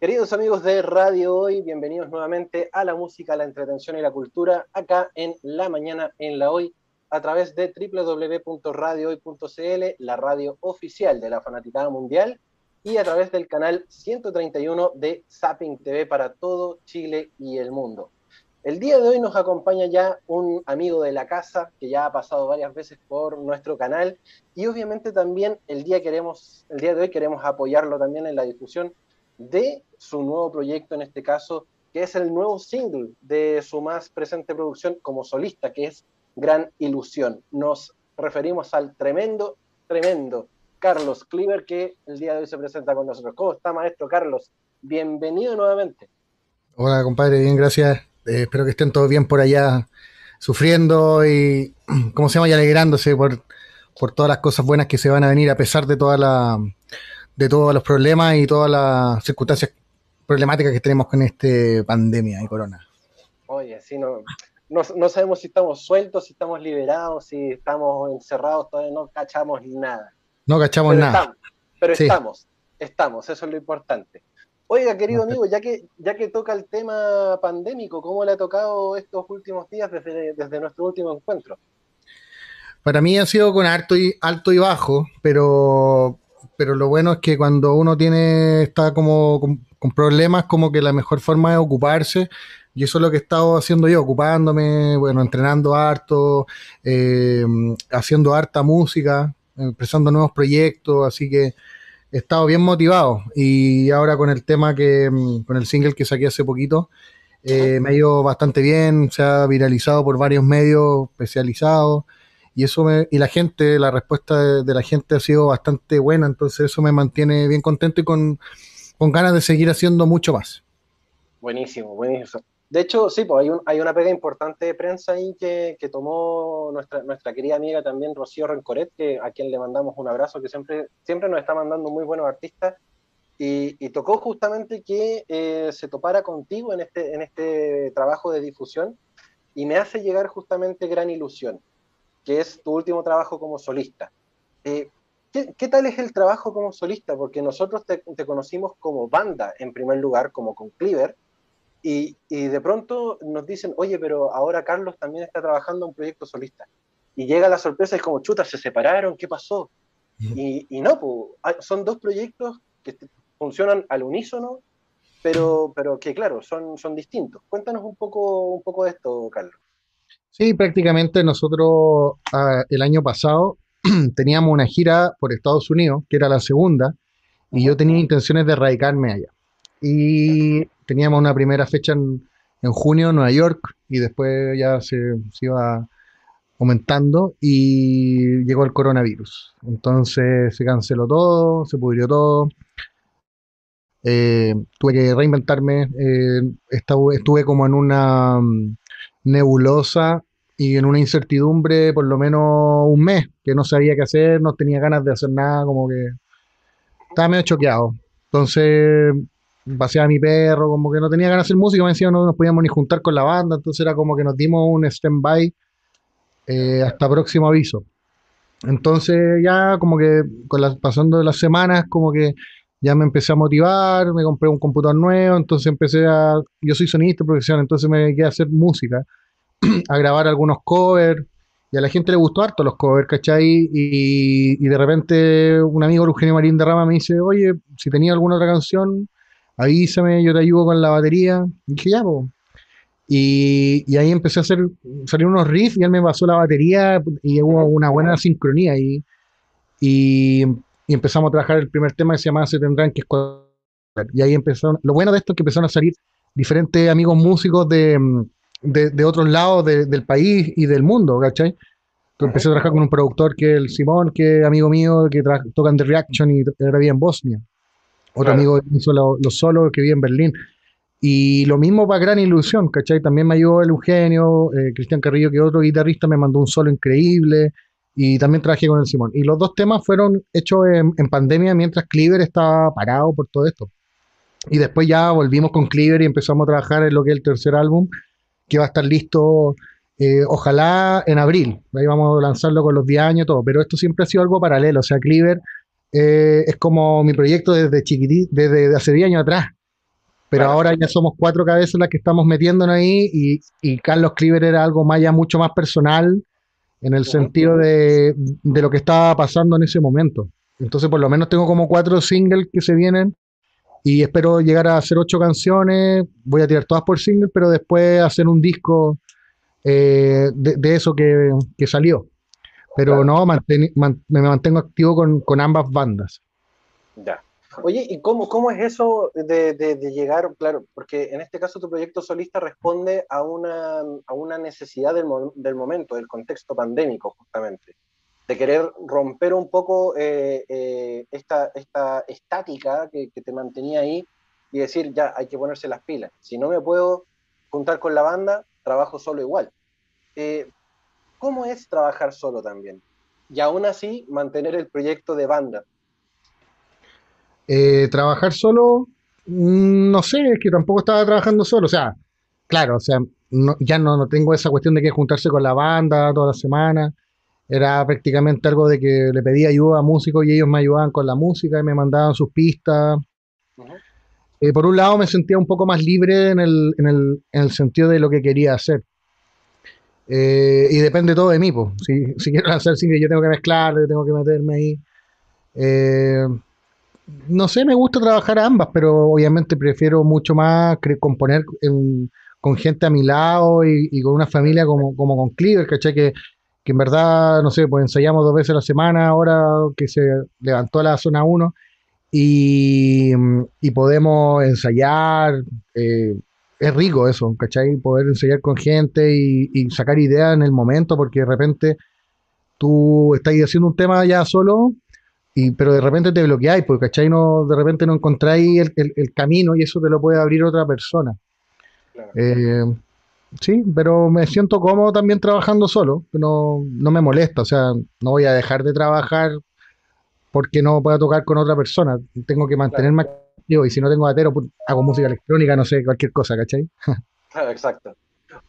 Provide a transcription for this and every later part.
Queridos amigos de Radio Hoy, bienvenidos nuevamente a la música, la entretención y la cultura, acá en La Mañana en la Hoy, a través de www.radiohoy.cl, la radio oficial de la Fanaticada Mundial, y a través del canal 131 de Zapping TV para todo Chile y el mundo. El día de hoy nos acompaña ya un amigo de la casa que ya ha pasado varias veces por nuestro canal y obviamente también el día, queremos, el día de hoy queremos apoyarlo también en la difusión de su nuevo proyecto, en este caso, que es el nuevo single de su más presente producción como solista, que es Gran Ilusión. Nos referimos al tremendo, tremendo Carlos Cleaver, que el día de hoy se presenta con nosotros. ¿Cómo está, maestro Carlos? Bienvenido nuevamente. Hola, compadre, bien, gracias. Eh, espero que estén todos bien por allá, sufriendo y, ¿cómo se llama? Y alegrándose por, por todas las cosas buenas que se van a venir a pesar de toda la de todos los problemas y todas las circunstancias problemáticas que tenemos con esta pandemia y corona. Oye, sí, no, no, sabemos si estamos sueltos, si estamos liberados, si estamos encerrados, todavía no cachamos nada. No cachamos nada. pero estamos, estamos, eso es lo importante. Oiga, querido amigo, ya que, ya que toca el tema pandémico, ¿cómo le ha tocado estos últimos días desde, desde nuestro último encuentro? Para mí ha sido con alto y, alto y bajo, pero pero lo bueno es que cuando uno tiene, está como con, problemas, como que la mejor forma es ocuparse. Y eso es lo que he estado haciendo yo, ocupándome, bueno, entrenando harto, eh, haciendo harta música, empezando nuevos proyectos, así que he estado bien motivado. Y ahora con el tema que, con el single que saqué hace poquito, eh, me ha ido bastante bien, se ha viralizado por varios medios especializados y eso y la gente, la respuesta de, la gente ha sido bastante buena, entonces eso me mantiene bien contento y con, ganas de seguir haciendo mucho más. Buenísimo, buenísimo. De hecho, sí, pues hay, un, hay una pega importante de prensa ahí que, que, tomó nuestra, nuestra querida amiga también, Rocío Rencoret, que, a quien le mandamos un abrazo, que siempre, siempre nos está mandando muy buenos artistas. Y, y tocó justamente que eh, se topara contigo en este, en este trabajo de difusión y me hace llegar justamente gran ilusión que es tu último trabajo como solista. Eh, ¿qué, tal es el trabajo como solista? Porque nosotros te, conocimos como banda, en primer lugar, como con Cleaver, y, y, de pronto nos dicen, oye, pero ahora Carlos también está trabajando en un proyecto solista. Y llega la sorpresa, es como, chuta, se separaron, ¿qué pasó? Y, y, no, son dos proyectos que funcionan al unísono, pero, pero que claro, son, son distintos. Cuéntanos un poco, un poco de esto, Carlos. Sí, prácticamente nosotros ah, el año pasado teníamos una gira por Estados Unidos, que era la segunda, y yo tenía intenciones de radicarme allá. Y teníamos una primera fecha en, junio en Nueva York, y después ya se, iba aumentando y llegó el coronavirus. Entonces se canceló todo, se pudrió todo. Eh, tuve que reinventarme. Eh, estuve como en una mm, nebulosa y en una incertidumbre por lo menos un mes, que no sabía qué hacer, no tenía ganas de hacer nada, como que estaba medio choqueado. Entonces pasé a mi perro, como que no tenía ganas de hacer música, me decían no nos podíamos ni juntar con la banda, entonces era como que nos dimos un stand-by eh, hasta próximo aviso. Entonces ya como que con pasando las semanas, como que ya me empecé a motivar, me compré un computador nuevo, entonces empecé a, yo soy sonista profesional, entonces me dediqué a hacer música, a grabar algunos covers, y a la gente le gustó harto los covers, ¿cachai? Y, y de repente un amigo, Eugenio Marín de Rama, me dice, oye, si tenía alguna otra canción, avísame, yo te ayudo con la batería. Y dije, ya, pues. Y, ahí empecé a hacer, salir unos riffs y él me pasó la batería y hubo una buena sincronía ahí. Y y empezamos a trabajar el primer tema que se llamaba Se tendrán que escuchar. Y ahí empezaron, lo bueno de esto es que empezaron a salir diferentes amigos músicos de, de, otros lados del país y del mundo, ¿cachai? empecé a trabajar con un productor que es el Simón, que es amigo mío, que toca en The Reaction y era bien en Bosnia. Otro amigo que hizo los solos, que vive en Berlín. Y lo mismo para Gran Ilusión, ¿cachai? También me ayudó el Eugenio, eh, Cristian Carrillo, que otro guitarrista me mandó un solo increíble y también trabajé con el Simón. Y los dos temas fueron hechos en, pandemia mientras Cleaver estaba parado por todo esto. Y después ya volvimos con Cleaver y empezamos a trabajar en lo que es el tercer álbum, que va a estar listo eh, ojalá en abril. Ahí vamos a lanzarlo con los 10 años y todo. Pero esto siempre ha sido algo paralelo. O sea, Cleaver eh, es como mi proyecto desde chiquitito, desde hace 10 años atrás. pero ahora ya somos cuatro cabezas las que estamos metiéndonos ahí y, y Carlos Cliver era algo más ya mucho más personal en el sentido de, de, lo que estaba pasando en ese momento. Entonces por lo menos tengo como cuatro singles que se vienen y espero llegar a hacer ocho canciones, voy a tirar todas por single, pero después hacer un disco eh, de, eso que, que, salió. Pero no, me mantengo activo con, con ambas bandas. Ya. Oye, ¿y cómo, cómo es eso de, de, llegar, claro, porque en este caso tu proyecto solista responde a una, a una necesidad del, del, momento, del contexto pandémico, justamente, de querer romper un poco eh, eh, esta, esta estática que, te mantenía ahí y decir, ya, hay que ponerse las pilas. Si no me puedo juntar con la banda, trabajo solo igual. Eh, ¿Cómo es trabajar solo también? Y aún así, mantener el proyecto de banda trabajar solo, mm, no sé, es que tampoco estaba trabajando solo, o sea, claro, o sea, ya no, no tengo esa cuestión de que juntarse con la banda toda la semana, era prácticamente algo de que le pedía ayuda a músicos y ellos me ayudaban con la música y me mandaban sus pistas. Eh, por un lado me sentía un poco más libre en el, en el, en el sentido de lo que quería hacer. Eh, y depende todo de mí, pues. Si, si quiero lanzar single, yo tengo que mezclar, tengo que meterme ahí. Eh, no sé, me gusta trabajar ambas, pero obviamente prefiero mucho más componer con gente a mi lado y, con una familia como, como con Cleaver, ¿cachai? Que, que en verdad, no sé, pues ensayamos dos veces a la semana ahora que se levantó la zona 1 y, y, podemos ensayar. Eh, es rico eso, ¿cachai? Poder ensayar con gente y, y, sacar ideas en el momento, porque de repente tú estás haciendo un tema ya solo pero de repente te bloqueáis, porque ¿cachai? No, de repente no encontráis el, el, camino y eso te lo puede abrir otra persona. Eh, sí, pero me siento cómodo también trabajando solo, no, no me molesta, o sea, no voy a dejar de trabajar porque no pueda tocar con otra persona, tengo que mantenerme activo y si no tengo atero, pues, hago música electrónica, no sé, cualquier cosa, ¿cachai? Claro, exacto.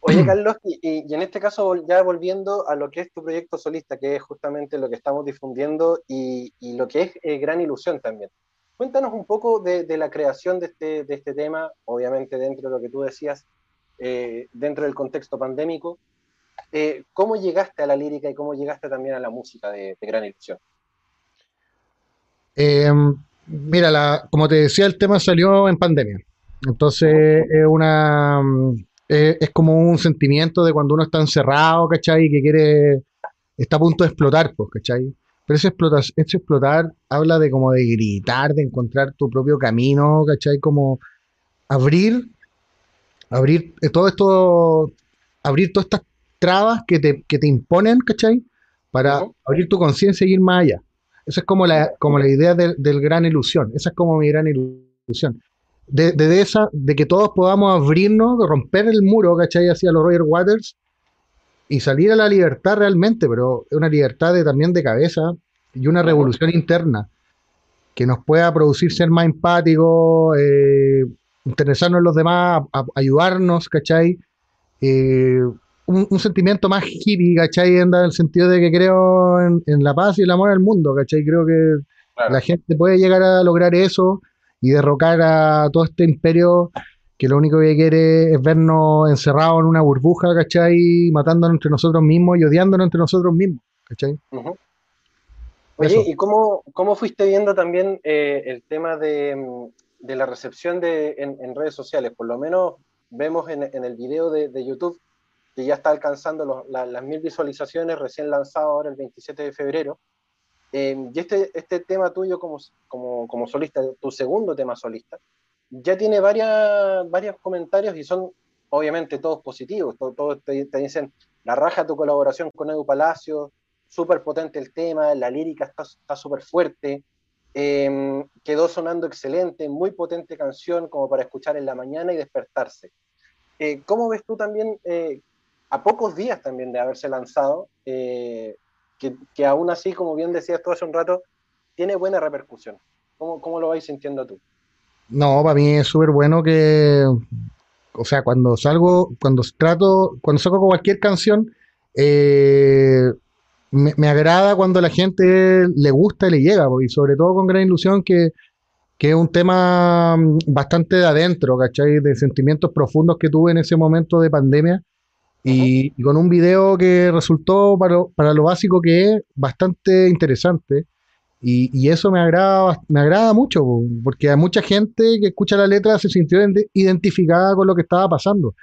Oye, Carlos, y, en este caso, ya volviendo a lo que es tu proyecto solista, que es justamente lo que estamos difundiendo y, lo que es eh, Gran Ilusión también. Cuéntanos un poco de, la creación de este, de este, tema, obviamente dentro de lo que tú decías, eh, dentro del contexto pandémico. Eh, ¿Cómo llegaste a la lírica y cómo llegaste también a la música de, Gran Ilusión? Em, mira, como te decía, el tema salió en pandemia. Entonces, es una es como un sentimiento de cuando uno está encerrado, ¿cachai? Que quiere, está a punto de explotar, pues, ¿cachai? Pero ese explotar, ese explotar habla de como de gritar, de encontrar tu propio camino, ¿cachai? Como abrir, abrir eh, todo esto, abrir todas estas trabas que te, que te imponen, ¿cachai? Para abrir tu conciencia y ir más allá. Esa es como la, como la idea del, del gran ilusión. Esa es como mi gran ilusión de, esa, de que todos podamos abrirnos, romper el muro, ¿cachai? Hacia los Roger Waters y salir a la libertad realmente, pero es una libertad de, también de cabeza y una revolución interna que nos pueda producir ser más empáticos, eh, interesarnos en los demás, ayudarnos, ¿cachai? Eh, un, sentimiento más hippie, ¿cachai? En el sentido de que creo en, la paz y el amor al mundo, ¿cachai? Creo que la gente puede llegar a lograr eso y derrocar a todo este imperio que lo único que quiere es vernos encerrados en una burbuja, ¿cachai? Matándonos entre nosotros mismos y odiándonos entre nosotros mismos, ¿cachai? Oye, ¿y cómo, cómo, fuiste viendo también eh, el tema de, de, la recepción de, en, redes sociales? Por lo menos vemos en, el video de, de, YouTube que ya está alcanzando las mil visualizaciones, recién lanzado ahora el 27 de febrero. Em, y este, este tema tuyo como, como, como, solista, tu segundo tema solista, ya tiene varias, varios comentarios y son obviamente todos positivos. Todos, te, dicen, la raja tu colaboración con Edu Palacio, súper potente el tema, la lírica está súper fuerte, em, quedó sonando excelente, muy potente canción como para escuchar en la mañana y despertarse. Eh, ¿Cómo ves tú también, eh, a pocos días también de haberse lanzado, eh, que, aún así, como bien decías tú hace un rato, tiene buena repercusión. ¿Cómo, cómo lo vais sintiendo tú? No, para mí es súper bueno que, o sea, cuando salgo, cuando trato, cuando saco cualquier canción, eh, me, agrada cuando la gente le gusta y le llega, y sobre todo con gran ilusión que, que es un tema mm, bastante de adentro, ¿cachai? De sentimientos profundos que tuve en ese momento de pandemia. Y, con un video que resultó para, para, lo básico que es bastante interesante. Y, y, eso me agrada, me agrada mucho, porque hay mucha gente que escucha la letra se sintió identificada con lo que estaba pasando.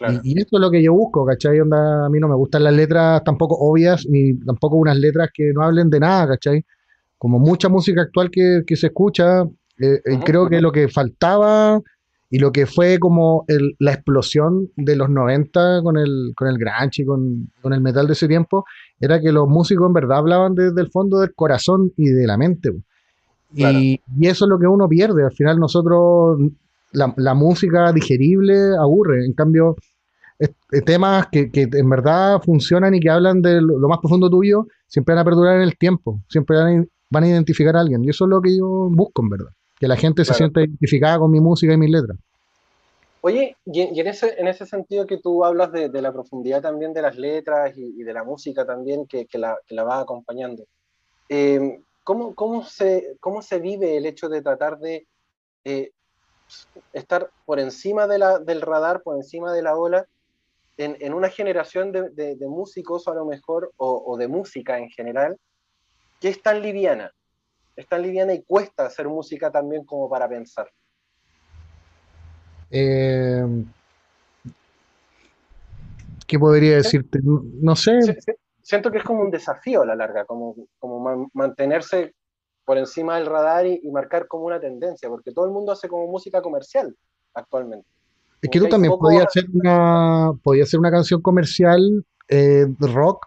Y, y, eso es lo que yo busco, ¿cachai? Onda, a mí no me gustan las letras tampoco obvias, ni tampoco unas letras que no hablen de nada, ¿cachai? Como mucha música actual que, que se escucha, eh, eh, creo que lo que faltaba y lo que fue como el, la explosión de los 90 con el, con el grunge y con, con, el metal de ese tiempo, era que los músicos en verdad hablaban desde el fondo del corazón y de la mente. Y, y, eso es lo que uno pierde. Al final nosotros, la, la música digerible aburre. En cambio, temas que, que, en verdad funcionan y que hablan de lo, más profundo tuyo, siempre van a perdurar en el tiempo, siempre van a, van a, identificar a alguien. Y eso es lo que yo busco, en verdad. Que la gente se sienta identificada con mi música y mis letras. Oye, y en, ese, en ese sentido que tú hablas de, de la profundidad también de las letras y, y de la música también que, que, la, que la va acompañando, eh, ¿cómo, cómo, se, ¿cómo se vive el hecho de tratar de eh, estar por encima de la, del radar, por encima de la ola, en, una generación de, músicos a lo mejor, o, de música en general, que es tan liviana, es tan liviana y cuesta hacer música también como para pensar. Eh, ¿Qué podría decirte? No sé. Siento que es como un desafío a la larga, como, como mantenerse por encima del radar y, y marcar como una tendencia, porque todo el mundo hace como música comercial actualmente. Es que tú también podías hacer una, podías hacer una canción comercial eh, rock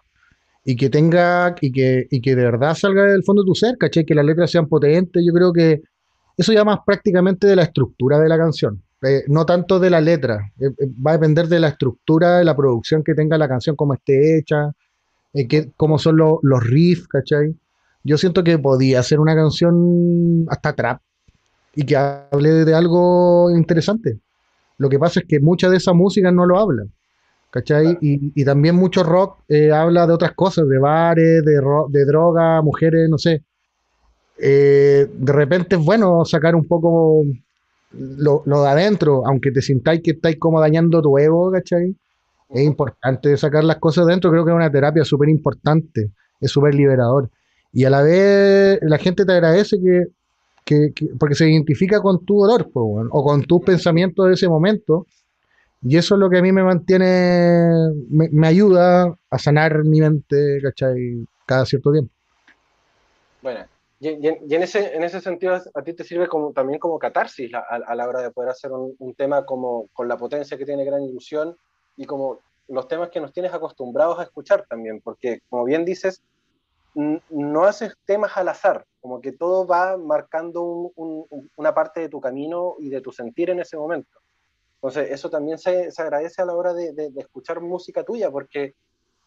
y que tenga, y que, y que de verdad salga del fondo de tu ser, ¿cachai? Que las letras sean potentes. Yo creo que eso ya más prácticamente de la estructura de la canción, eh, no tanto de la letra. Eh, va a depender de la estructura, de la producción que tenga la canción, cómo esté hecha, que, cómo son los riffs, ¿cachai? Yo siento que podía hacer una canción hasta trap y que hable de algo interesante. Lo que pasa es que mucha de esa música no lo habla. ¿Cachai? Y, también mucho rock eh, habla de otras cosas, de bares, de, de droga, mujeres, no sé. Eh, de repente es bueno sacar un poco lo, de adentro, aunque te sintáis que estáis como dañando tu ego, ¿cachai? Es importante sacar las cosas de adentro, creo que es una terapia súper importante, es súper liberador. Y a la vez la gente te agradece que que, porque se identifica con tu dolor o con tus pensamientos de ese momento. Y eso es lo que a mí me mantiene, me, ayuda a sanar mi mente, ¿cachai? Cada cierto tiempo. Bueno, y, en, ese, en ese sentido a ti te sirve como, también como catarsis a, la hora de poder hacer un, un, tema como con la potencia que tiene Gran Ilusión y como los temas que nos tienes acostumbrados a escuchar también, porque como bien dices, no haces temas al azar, como que todo va marcando una parte de tu camino y de tu sentir en ese momento. Entonces, eso también se, agradece a la hora de, escuchar música tuya, porque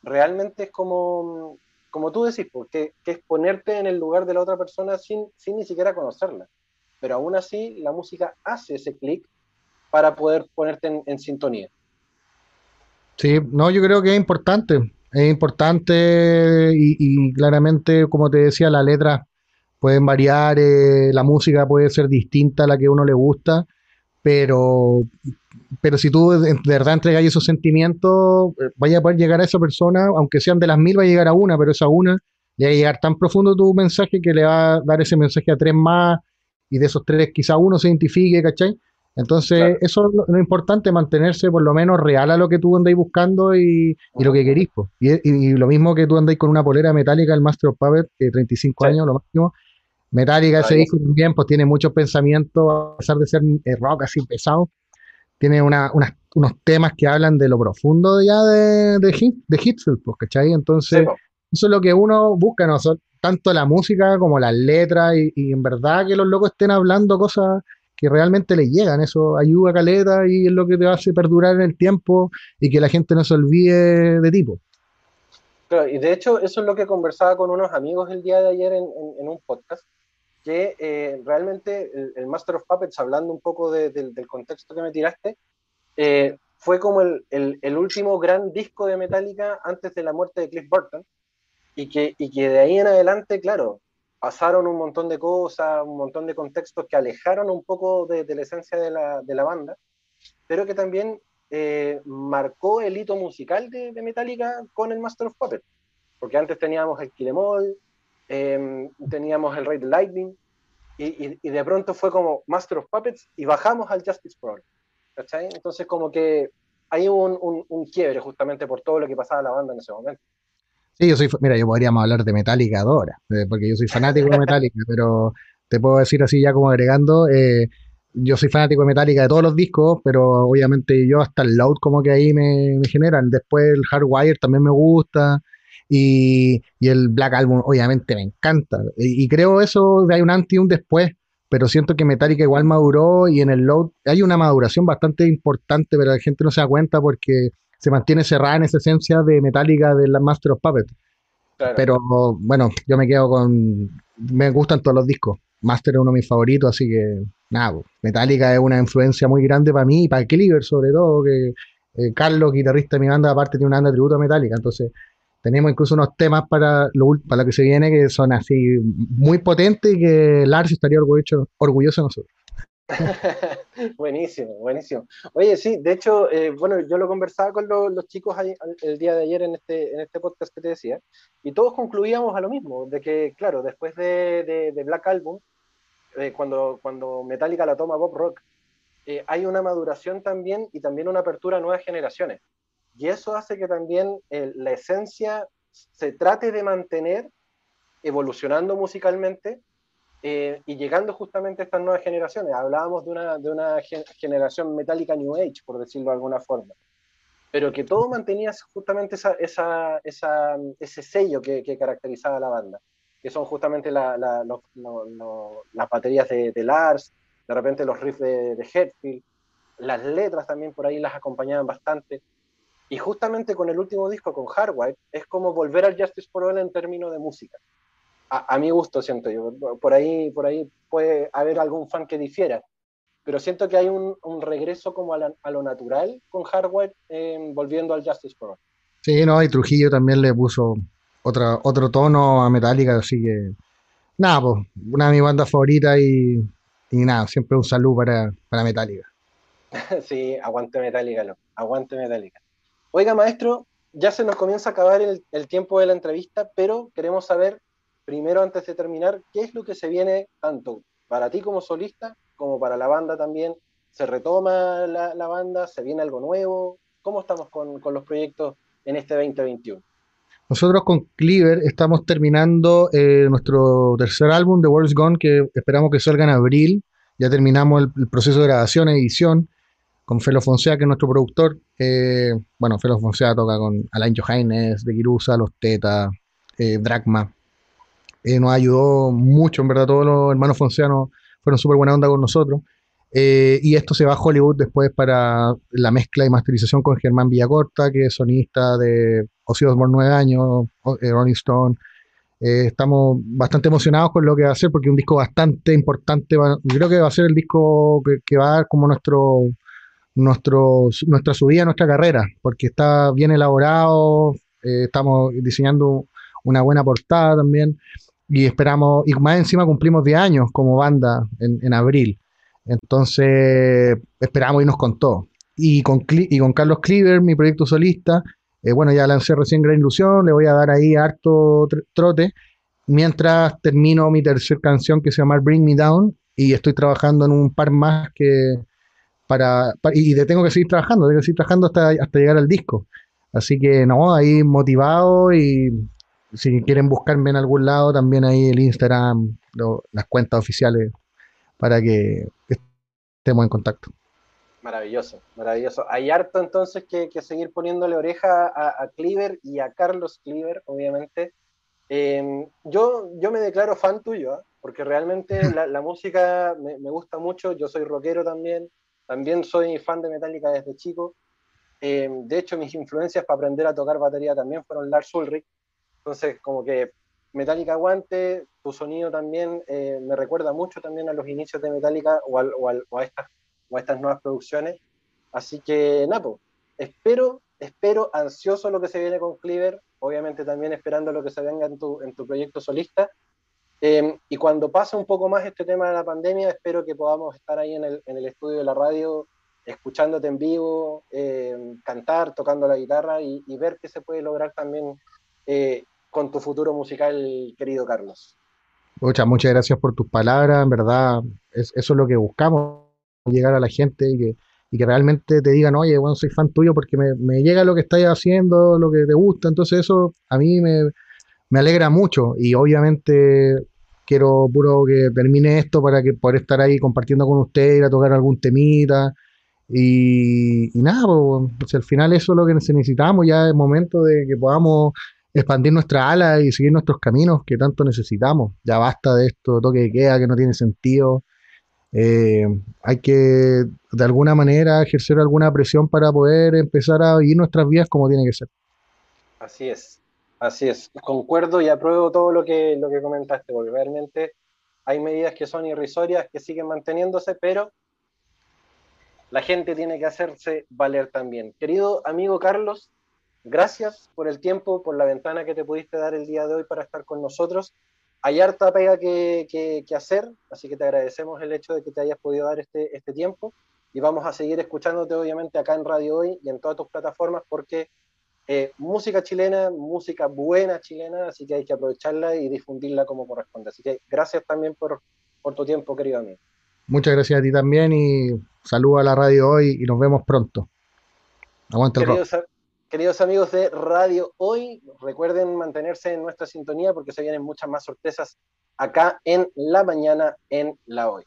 realmente es como, como tú decís, porque, que es ponerte en el lugar de la otra persona sin, sin ni siquiera conocerla. Pero aún así, la música hace ese clic para poder ponerte en sintonía. Sí, no, yo creo que es importante es importante y, claramente, como te decía, las letras pueden variar, eh, la música puede ser distinta a la que a uno le gusta, pero, pero si tú de verdad entregas esos sentimientos, eh, vaya a poder llegar a esa persona, aunque sean de las mil, va a llegar a una, pero esa una le va a llegar tan profundo tu mensaje que le va a dar ese mensaje a tres más y de esos tres quizá uno se identifique, ¿cachai? Entonces, eso es lo, importante, mantenerse por lo menos real a lo que tú andáis buscando y, lo que querís. Y, lo mismo que tú andáis con una polera metálica, el Master of Puppet, que 35 años, lo máximo. Metálica, ese disco también, pues tiene muchos pensamientos, a pesar de ser eh, rock así pesado. Tiene una, unos temas que hablan de lo profundo ya de, de, hit, de Hitfield, pues, ¿cachai? Entonces, eso es lo que uno busca, ¿no? tanto la música como las letras, y, y en verdad que los locos estén hablando cosas que realmente le llegan. Eso ayuda a caleta y es lo que te hace perdurar en el tiempo y que la gente no se olvide de tipo. Claro, y de hecho eso es lo que conversaba con unos amigos el día de ayer en, un podcast, que eh, realmente el, Master of Puppets, hablando un poco del contexto que me tiraste, eh, fue como el, el, último gran disco de Metallica antes de la muerte de Cliff Burton, y que, y que de ahí en adelante, claro, pasaron un montón de cosas, un montón de contextos que alejaron un poco de, la esencia de la, de la, banda, pero que también eh, marcó el hito musical de, de, Metallica con el Master of Puppets, porque antes teníamos el Kilemol, eh, teníamos el Raid Lightning, y, y, de pronto fue como Master of Puppets y bajamos al Justice Pro. ¿cachai? Entonces como que hay un, un, un quiebre justamente por todo lo que pasaba la banda en ese momento. Sí, yo soy, mira, yo podríamos hablar de Metallica ahora, porque yo soy fanático de Metallica, pero te puedo decir así ya como agregando, eh, yo soy fanático de Metallica de todos los discos, pero obviamente yo hasta el Loud como que ahí me, generan. Después el Hardwire también me gusta y, el Black Album obviamente me encanta. Y, creo eso hay un antes y un después, pero siento que Metallica igual maduró y en el Load hay una maduración bastante importante, pero la gente no se da cuenta porque se mantiene cerrada en esa esencia de Metallica de la Master of Puppets. Pero bueno, yo me quedo con. Me gustan todos los discos. Master es uno de mis favoritos, así que nada, Metallica es una influencia muy grande para mí y para Cleaver, sobre todo, que eh, Carlos, guitarrista de mi banda, aparte tiene una banda de tributo a Metallica. Entonces, tenemos incluso unos temas para lo, para lo que se viene que son así muy potentes y que Lars estaría orgulloso, orgulloso de nosotros. buenísimo, buenísimo. Oye, sí, de hecho, eh, bueno, yo lo conversaba con los chicos el día de ayer en este, en este podcast que te decía, y todos concluíamos a lo mismo, de que, claro, después de, Black Album, eh, cuando, cuando Metallica la toma Bob Rock, eh, hay una maduración también y también una apertura a nuevas generaciones. Y eso hace que también la esencia se trate de mantener evolucionando musicalmente, eh, y llegando justamente a estas nuevas generaciones, hablábamos de una, de una generación metálica New Age, por decirlo de alguna forma, pero que todo mantenía justamente esa, esa, esa, ese sello que, que, caracterizaba a la banda, que son justamente la, la, las baterías de, de, Lars, de repente los riffs de, de Hetfield, las letras también por ahí las acompañaban bastante. Y justamente con el último disco, con Hardwired, es como volver al Justice for All en términos de música a, mi gusto siento yo. Por ahí, por ahí puede haber algún fan que difiera, pero siento que hay un, regreso como a, lo natural con Hardware em, volviendo al Justice for Sí, no, y Trujillo también le puso otra, otro tono a Metallica, así que nada, pues, una de mis bandas favoritas y, y nada, siempre un saludo para, para Metallica. sí, aguante Metallica, lo, aguante Metallica. Oiga, maestro, ya se nos comienza a acabar el, el tiempo de la entrevista, pero queremos saber primero, antes de terminar, ¿qué es lo que se viene tanto para ti como solista como para la banda también? ¿Se retoma la, banda? ¿Se viene algo nuevo? ¿Cómo estamos con, los proyectos en este 2021? Nosotros con Cleaver estamos terminando eh, nuestro tercer álbum, The World's Gone, que esperamos que salga en abril. Ya terminamos el, proceso de grabación, edición, con Felo Fonseca, que es nuestro productor. Eh, bueno, Felo Fonseca toca con Alain Johannes, De Girusa, Los Teta, eh. Eh, nos ayudó mucho, en verdad, todos los hermanos foncianos fueron súper buena onda con nosotros. Eh, y esto se va a Hollywood después para la mezcla y masterización con Germán Villacorta, que es sonista de Ozzy Osbourne 9 años, eh, Ronnie Stone. estamos bastante emocionados con lo que va a ser, porque es un disco bastante importante. creo que va a ser el disco que, va a dar como nuestro, nuestro, nuestra subida nuestra carrera, porque está bien elaborado, estamos diseñando una buena portada también y esperamos, y más encima cumplimos 10 años como banda en, abril. Entonces, esperamos irnos con todo. Y con, y con Carlos Cleaver, mi proyecto solista, eh, bueno, ya lancé recién Gran Ilusión, le voy a dar ahí harto trote, mientras termino mi tercera canción que se llama Bring Me Down, y estoy trabajando en un par más que para, y tengo que seguir trabajando, tengo que seguir trabajando hasta, hasta llegar al disco. Así que no, ahí motivado y si quieren buscarme en algún lado, también ahí el Instagram, las cuentas oficiales, para que estemos en contacto. Maravilloso, maravilloso. Hay harto entonces que, seguir poniéndole oreja a, a, Cleaver y a Carlos Cleaver, obviamente. Em, yo, yo me declaro fan tuyo, ¿ah? porque realmente la, música me, gusta mucho, yo soy rockero también, también soy fan de Metallica desde chico. Em, de hecho, mis influencias para aprender a tocar batería también fueron Lars Ulrich, entonces, como que Metallica Aguante, tu sonido también eh, me recuerda mucho también a los inicios de Metallica o, a, estas, estas nuevas producciones. Así que, Napo, espero, espero ansioso lo que se viene con Cleaver, obviamente también esperando lo que se venga en tu, en tu proyecto solista. Em, y cuando pase un poco más este tema de la pandemia, espero que podamos estar ahí en el, en el estudio de la radio, escuchándote en vivo, em, cantar, tocando la guitarra y, ver qué se puede lograr también eh, con tu futuro musical, querido Carlos. Muchas, muchas gracias por tus palabras, en verdad, eso es lo que buscamos, llegar a la gente y que, y que realmente te digan, oye, bueno, soy fan tuyo porque me, me llega lo que estás haciendo, lo que te gusta, entonces eso a mí me, me alegra mucho y obviamente quiero puro que termine esto para que poder estar ahí compartiendo con usted, ir a tocar algún temita y, nada, pues, al final eso es lo que necesitamos, ya es momento de que podamos expandir nuestra ala y seguir nuestros caminos que tanto necesitamos. Ya basta de esto, toque de queda que no tiene sentido. Eh, hay que de alguna manera ejercer alguna presión para poder empezar a vivir nuestras vidas como tiene que ser. Así es. Así es, concuerdo y apruebo todo lo que, lo que comentaste, porque realmente hay medidas que son irrisorias, que siguen manteniéndose, pero la gente tiene que hacerse valer también. Querido amigo Carlos, gracias por el tiempo, por la ventana que te pudiste dar el día de hoy para estar con nosotros. Hay harta pega que, que, hacer, así que te agradecemos el hecho de que te hayas podido dar este, este tiempo y vamos a seguir escuchándote obviamente acá en Radio Hoy y en todas tus plataformas porque eh, música chilena, música buena chilena, así que hay que aprovecharla y difundirla como corresponde. Así que gracias también por, por tu tiempo, querido amigo. Muchas gracias a ti también y saludo a la radio hoy y nos vemos pronto. Aguanta el queridos, queridos amigos de Radio Hoy, recuerden mantenerse en nuestra sintonía porque se vienen muchas más sorpresas acá en la mañana en la hoy.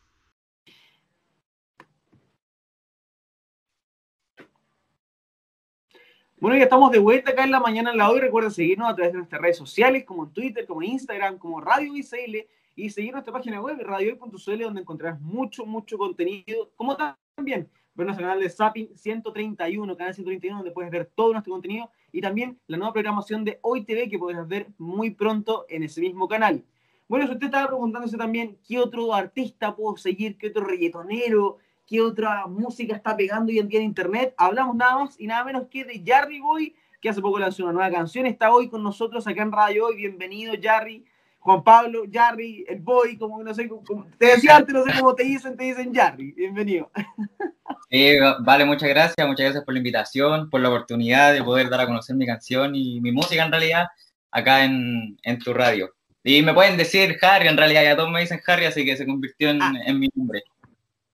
Bueno, ya estamos de vuelta acá en la mañana en la hoy. Recuerden seguirnos a través de nuestras redes sociales, como en Twitter, como en Instagram, como Radio ICL, y seguir nuestra página web, radiohoy.cl, donde encontrarás mucho, mucho contenido, como también ver nuestro canal de Zapping 131, canal 131, donde puedes ver todo nuestro contenido, y también la nueva programación de Hoy TV, que podrás ver muy pronto en ese mismo canal. Bueno, si usted estaba preguntándose también qué otro artista puedo seguir, qué otro reggaetonero, qué otra música está pegando hoy en día en internet. Hablamos nada más y nada menos que de Jarry Boy, que hace poco lanzó una nueva canción. Está hoy con nosotros acá en Radio Hoy. Bienvenido, Jarry. Juan Pablo, Jarry, el Boy, como no sé, te decía antes, no sé cómo te dicen, te dicen Jarry. Bienvenido. vale, muchas gracias, muchas gracias por la invitación, por la oportunidad de poder dar a conocer mi canción y mi música en realidad acá en, en tu radio. Y me pueden decir Harry, en realidad ya todos me dicen Harry, así que se convirtió en, ah. en mi nombre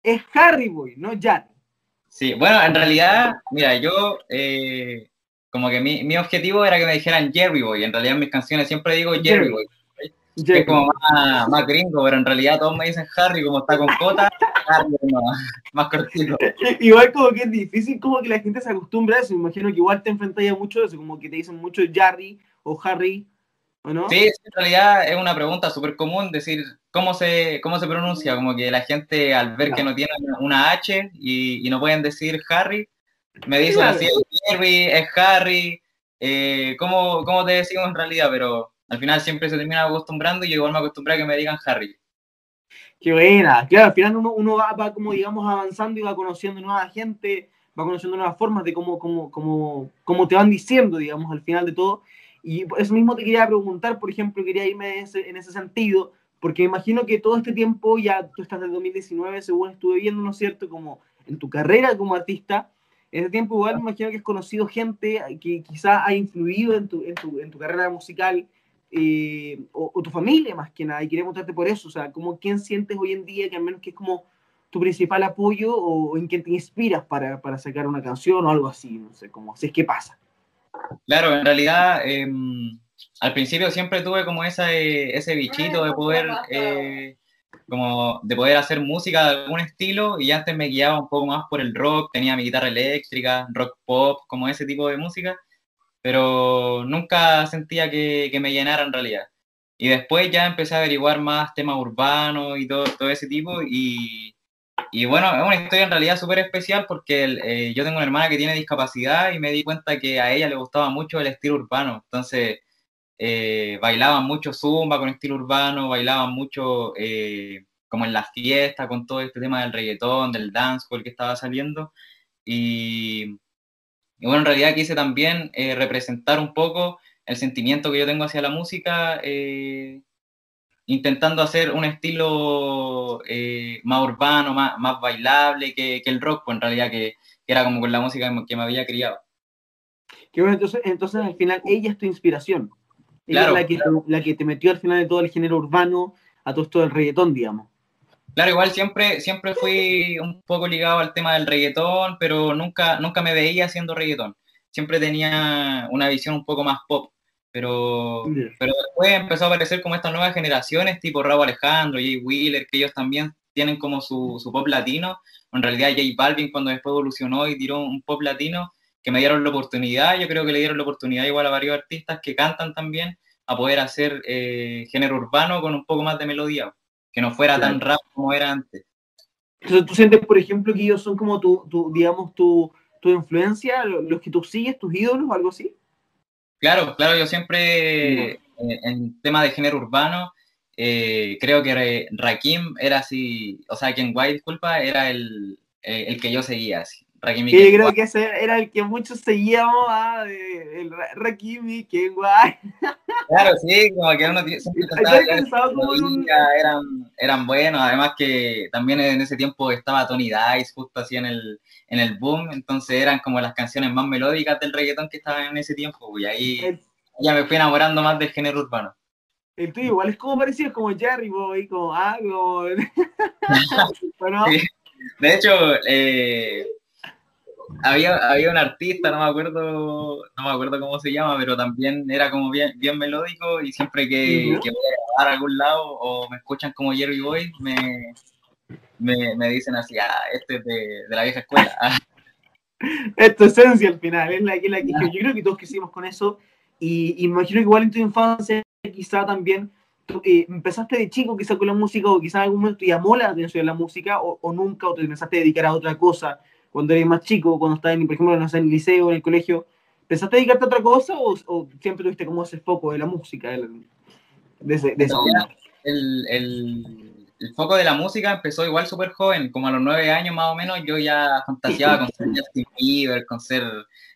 es Harry Boy, no Jarry. Sí, bueno, en realidad, mira, yo eh, como que mi, mi, objetivo era que me dijeran Jerry Boy. En realidad en mis canciones siempre digo Jerry, Boy. Es como más, más, gringo, pero en realidad todos me dicen Harry, como está con cota, Harry, no, más cortito. Igual como que es difícil como que la gente se acostumbra a eso. Me imagino que igual te enfrentas mucho a eso, como que te dicen mucho Jerry o Harry Sí, en realidad es una pregunta súper común, decir cómo se, cómo se pronuncia, como que la gente al ver que no tiene una H y, no pueden decir Harry, me dicen así, es Harry, es Harry, eh, ¿cómo, ¿cómo, te decimos en realidad? Pero al final siempre se termina acostumbrando y igual me acostumbré a que me digan Harry. Qué buena, claro, al final uno, uno va, va, como digamos avanzando y va conociendo nueva gente, va conociendo nuevas formas de cómo, cómo, cómo, cómo te van diciendo, digamos, al final de todo. Y eso mismo te quería preguntar, por ejemplo, quería irme en ese, sentido, porque imagino que todo este tiempo, ya tú estás del 2019, según estuve viendo, ¿no es cierto?, como en tu carrera como artista, en ese tiempo igual me imagino que has conocido gente que quizá ha influido en tu, en tu, en tu carrera musical, eh, o, tu familia más que nada, y quería preguntarte por eso, o sea, como quién sientes hoy en día que al menos que es como tu principal apoyo o en quién te inspiras para, para sacar una canción o algo así, no sé, como si es que pasa. Claro, en realidad em, al principio siempre tuve como esa, eh, ese bichito de poder, eh, como de poder hacer música de algún estilo y antes me guiaba un poco más por el rock, tenía mi guitarra eléctrica, rock pop, como ese tipo de música, pero nunca sentía que, que me llenara en realidad. Y después ya empecé a averiguar más temas urbanos y todo, todo ese tipo y y bueno, es una historia en realidad súper especial porque eh, yo tengo una hermana que tiene discapacidad y me di cuenta que a ella le gustaba mucho el estilo urbano. Entonces, eh, bailaban mucho zumba con estilo urbano, bailaban mucho eh, como en las fiestas con todo este tema del reggaetón, del dancehall que estaba saliendo. Y, y bueno, en realidad quise también representar un poco el sentimiento que yo tengo hacia la música intentando hacer un estilo eh, más urbano, más, más bailable que, que, el rock, pues en realidad que, que, era como con la música que me había criado. Que bueno, entonces, entonces al final ella es tu inspiración. Ella claro, es la que, claro. la que te metió al final de todo el género urbano a todo esto del reggaetón, digamos. Claro, igual siempre, siempre fui un poco ligado al tema del reggaetón, pero nunca, nunca me veía haciendo reggaetón. Siempre tenía una visión un poco más pop. Pero, pero después empezó a aparecer como estas nuevas generaciones, tipo Raúl Alejandro, Jay Wheeler, que ellos también tienen como su, su, pop latino. En realidad, J Balvin, cuando después evolucionó y tiró un pop latino, que me dieron la oportunidad, yo creo que le dieron la oportunidad igual a varios artistas que cantan también, a poder hacer eh, género urbano con un poco más de melodía, que no fuera tan rap como era antes. Entonces, ¿tú sientes, por ejemplo, que ellos son como tu, tu digamos, tu, tu influencia, los que tú sigues, tus ídolos algo así? Claro, claro, yo siempre eh, en tema de género urbano, eh, creo que Rakim era así, o sea, Ken White, disculpa, era el, eh, el que yo seguía, así. Rakim y Ken creo que ese era el que muchos seguíamos, ah, de, el Rakim y Ken White. Claro, sí, como que uno siempre pensaba como un... eran, eran buenos, además que también en ese tiempo estaba Tony Dice justo así en el, en el boom, entonces eran como las canciones más melódicas del reggaetón que estaban en ese tiempo, y ahí el, ya me fui enamorando más del género urbano. El tuyo igual es como parecido, como Jerry Boy, como algo. bueno. sí. De hecho, eh, había, había un artista, no me acuerdo, no me acuerdo cómo se llama, pero también era como bien, bien melódico y siempre que, uh -huh. que voy a grabar a algún lado o me escuchan como Jerry Boy, me, me, me, dicen así, ah, este es de, de la vieja escuela. es tu esencia al final, es la, la que yo, yo creo que todos quisimos con eso y, imagino que igual en tu infancia quizá también tú, eh, empezaste de chico quizá con la música o quizá en algún momento te llamó la atención la música o, o, nunca o te empezaste a dedicar a otra cosa cuando eres más chico, cuando estabas, en, por ejemplo, no sé, en el liceo, en el colegio, ¿empezaste a dedicarte a otra cosa o, o siempre tuviste como ese foco de la música, de, de, ese, de esa onda? El, el, el foco de la música empezó igual súper joven, como a los nueve años más o menos, yo ya fantaseaba con ser Justin Bieber, con ser,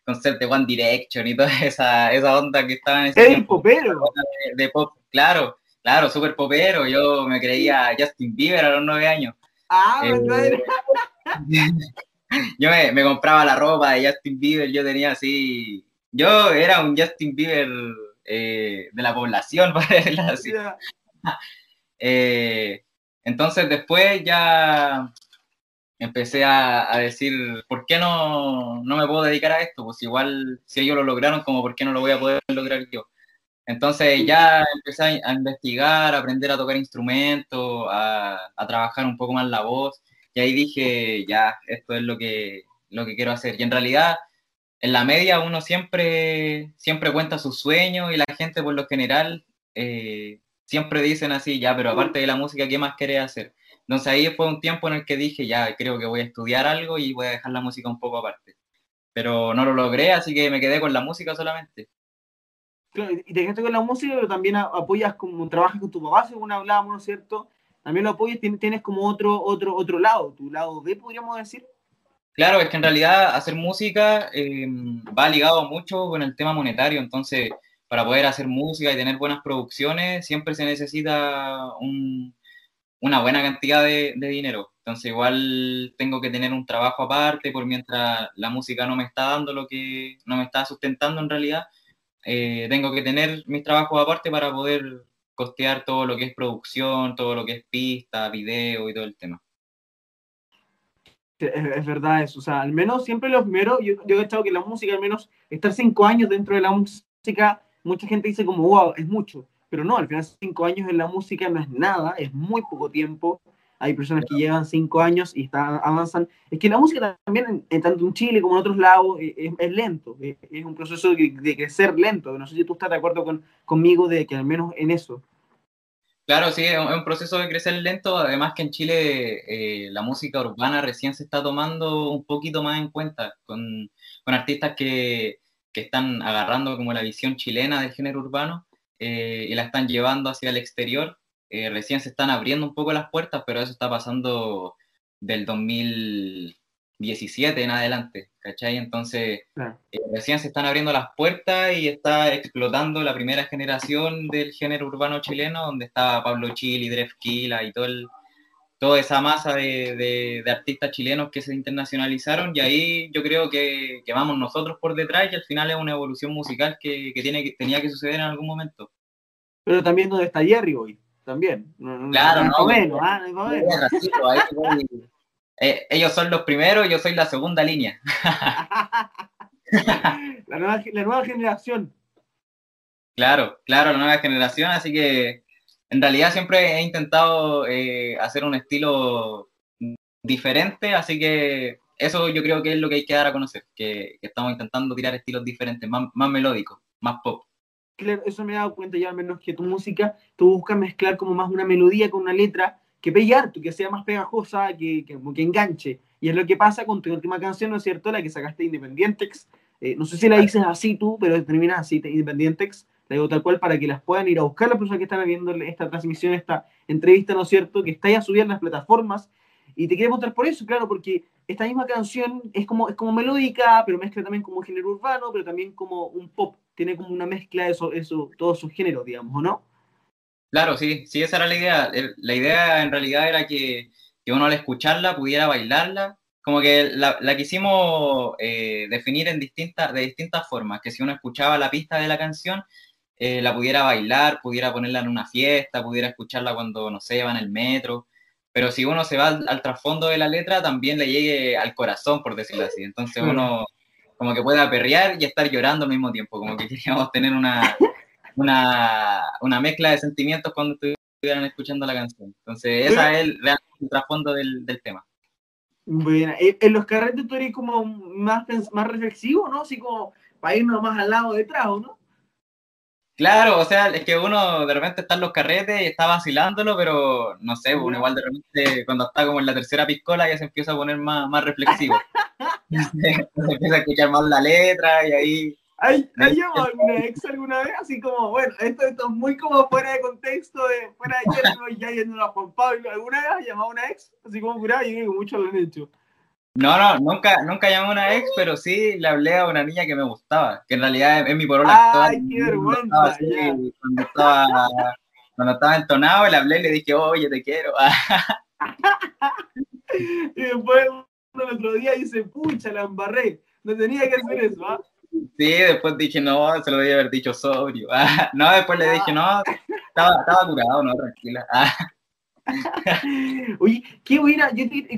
con ser de One Direction y toda esa, esa onda que estaba en ese ¡Ey, popero! De, de, pop, claro, claro, súper popero, yo me creía Justin Bieber a los nueve años. Ah, eh, yo me, me, compraba la ropa de Justin Bieber, yo tenía así, yo era un Justin Bieber eh, de la población, para decirlo así. Yeah. Eh, entonces después ya empecé a, a, decir, ¿por qué no, no me puedo dedicar a esto? Pues igual si ellos lo lograron, como ¿por qué no lo voy a poder lograr yo? Entonces ya empecé a investigar, a aprender a tocar instrumentos, a, a, trabajar un poco más la voz, y ahí dije, ya, esto es lo que, lo que quiero hacer. Y en realidad, en la media uno siempre, siempre cuenta sus sueños y la gente por lo general eh, siempre dicen así, ya, pero aparte de la música, ¿qué más querés hacer? Entonces ahí fue un tiempo en el que dije, ya, creo que voy a estudiar algo y voy a dejar la música un poco aparte. Pero no lo logré, así que me quedé con la música solamente. Claro, y te quedaste con la música, pero también apoyas como trabajas con tu papá, según hablábamos, ¿no es cierto? También lo apoyas, tienes como otro, otro, otro lado, tu lado B, podríamos decir. Claro, es que en realidad hacer música eh, va ligado mucho con el tema monetario, entonces para poder hacer música y tener buenas producciones, siempre se necesita un, una buena cantidad de, de, dinero. Entonces igual tengo que tener un trabajo aparte por mientras la música no me está dando lo que no me está sustentando en realidad. Eh, tengo que tener mis trabajos aparte para poder costear todo lo que es producción, todo lo que es pista, video y todo el tema. Es, verdad eso, o sea, al menos siempre lo primero, yo, yo he estado que la música, al menos estar cinco años dentro de la música, mucha gente dice como, wow, es mucho, pero no, al final cinco años en la música no es nada, es muy poco tiempo. Hay personas que llevan cinco años y está, avanzan. Es que la música también, en, tanto en Chile como en otros lados, es, es lento, es, es, un proceso de, de, crecer lento. No sé si tú estás de acuerdo con, conmigo de que al menos en eso. Claro, sí, es un proceso de crecer lento, además que en Chile eh, la música urbana recién se está tomando un poquito más en cuenta, con, con artistas que, que están agarrando como la visión chilena del género urbano eh, y la están llevando hacia el exterior. Eh, recién se están abriendo un poco las puertas, pero eso está pasando del 2000, 17 en adelante, ¿cachai? Entonces, eh, recién se están abriendo las puertas y está explotando la primera generación del género urbano chileno, donde está Pablo Chili, Dref Kila y todo el, toda esa masa de, artistas chilenos que se internacionalizaron y ahí yo creo que, vamos nosotros por detrás y al final es una evolución musical que, tiene, que tenía que suceder en algún momento. Pero también donde está Jerry hoy, también. claro, no, menos, eh, ellos son los primeros, yo soy la segunda línea. la, nueva, generación. Claro, claro, la nueva generación, así que en realidad siempre he intentado eh, hacer un estilo diferente, así que eso yo creo que es lo que hay que dar a conocer, que, estamos intentando tirar estilos diferentes, más, más melódicos, más pop. Claro, eso me he dado cuenta ya al menos que tu música, tú buscas mezclar como más una melodía con una letra que pegue harto, que sea más pegajosa, que, que, que enganche. Y es lo que pasa con tu última canción, ¿no es cierto? La que sacaste Independientex. Eh, no sé si la dices así tú, pero terminas así, Independientex. La digo tal cual para que las puedan ir a buscar las personas que están viendo esta transmisión, esta entrevista, ¿no es cierto? Que está ya subida en las plataformas. Y te quería mostrar por eso, claro, porque esta misma canción es como, es como melódica, pero mezcla también como un género urbano, pero también como un pop. Tiene como una mezcla de eso, eso, todos sus géneros, digamos, ¿o no? Claro, sí, sí, esa era la idea. La idea en realidad era que, uno al escucharla pudiera bailarla. Como que la, la quisimos eh, definir en distintas, de distintas formas, que si uno escuchaba la pista de la canción, eh, la pudiera bailar, pudiera ponerla en una fiesta, pudiera escucharla cuando, no sé, va en el metro. Pero si uno se va al, trasfondo de la letra, también le llegue al corazón, por decirlo así. Entonces uno como que pueda perrear y estar llorando al mismo tiempo, como que queríamos tener una, una, una mezcla de sentimientos cuando estuvieran escuchando la canción. Entonces, ese es el, el trasfondo del, del, tema. Bueno, en los carretes tú eres como más, más reflexivo, ¿no? Así como para irnos más al lado detrás, ¿no? Claro, o sea, es que uno de repente está en los carretes y está vacilándolo, pero no sé, uno igual de repente cuando está como en la tercera piscola ya se empieza a poner más, más reflexivo. se empieza a escuchar más la letra y ahí ¿Hay, ¿hay llamado alguna ex alguna vez? Así como, bueno, esto, esto es muy como fuera de contexto, de fuera de ayer, ya yendo a Juan Pablo. ¿Alguna vez has llamado a una ex? Así como curado, yo creo que muchos lo han hecho. No, no, nunca, nunca llamé a una ex, pero sí le hablé a una niña que me gustaba, que en realidad es, mi porola. ¡Ay, qué vergüenza! cuando, estaba, cuando estaba entonado, le hablé y le dije, oye, te quiero. y después, el otro día dice, pucha, la embarré. No tenía que hacer eso, ¿ah? Sí, después dije, no, se lo debía haber dicho sobrio. no, después le dije, no, estaba, estaba curado, no, tranquila. Oye, qué buena.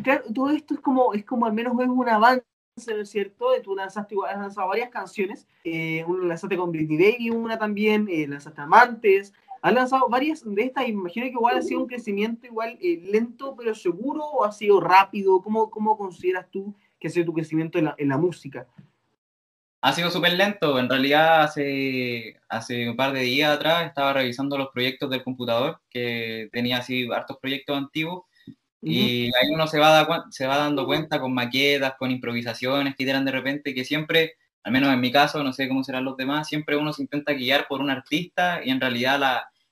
Claro, todo esto es como, es como al menos es un avance, ¿no es cierto? Tú lanzaste, lanzado varias canciones. Eh, lanzaste con Britney Baby, una también, eh, lanzaste Amantes. Has lanzado varias de estas imagino que igual ha sido un crecimiento igual eh, lento pero seguro o ha sido rápido. ¿Cómo, cómo consideras tú que ha sido tu crecimiento en la música? Ha sido súper lento. En realidad, hace, hace un par de días atrás estaba revisando los proyectos del computador, que tenía así hartos proyectos antiguos. Y ahí uno se va, se va dando cuenta con maquetas, con improvisaciones que tiran de repente, que siempre, al menos en mi caso, no sé cómo serán los demás, siempre uno se intenta guiar por un artista y en realidad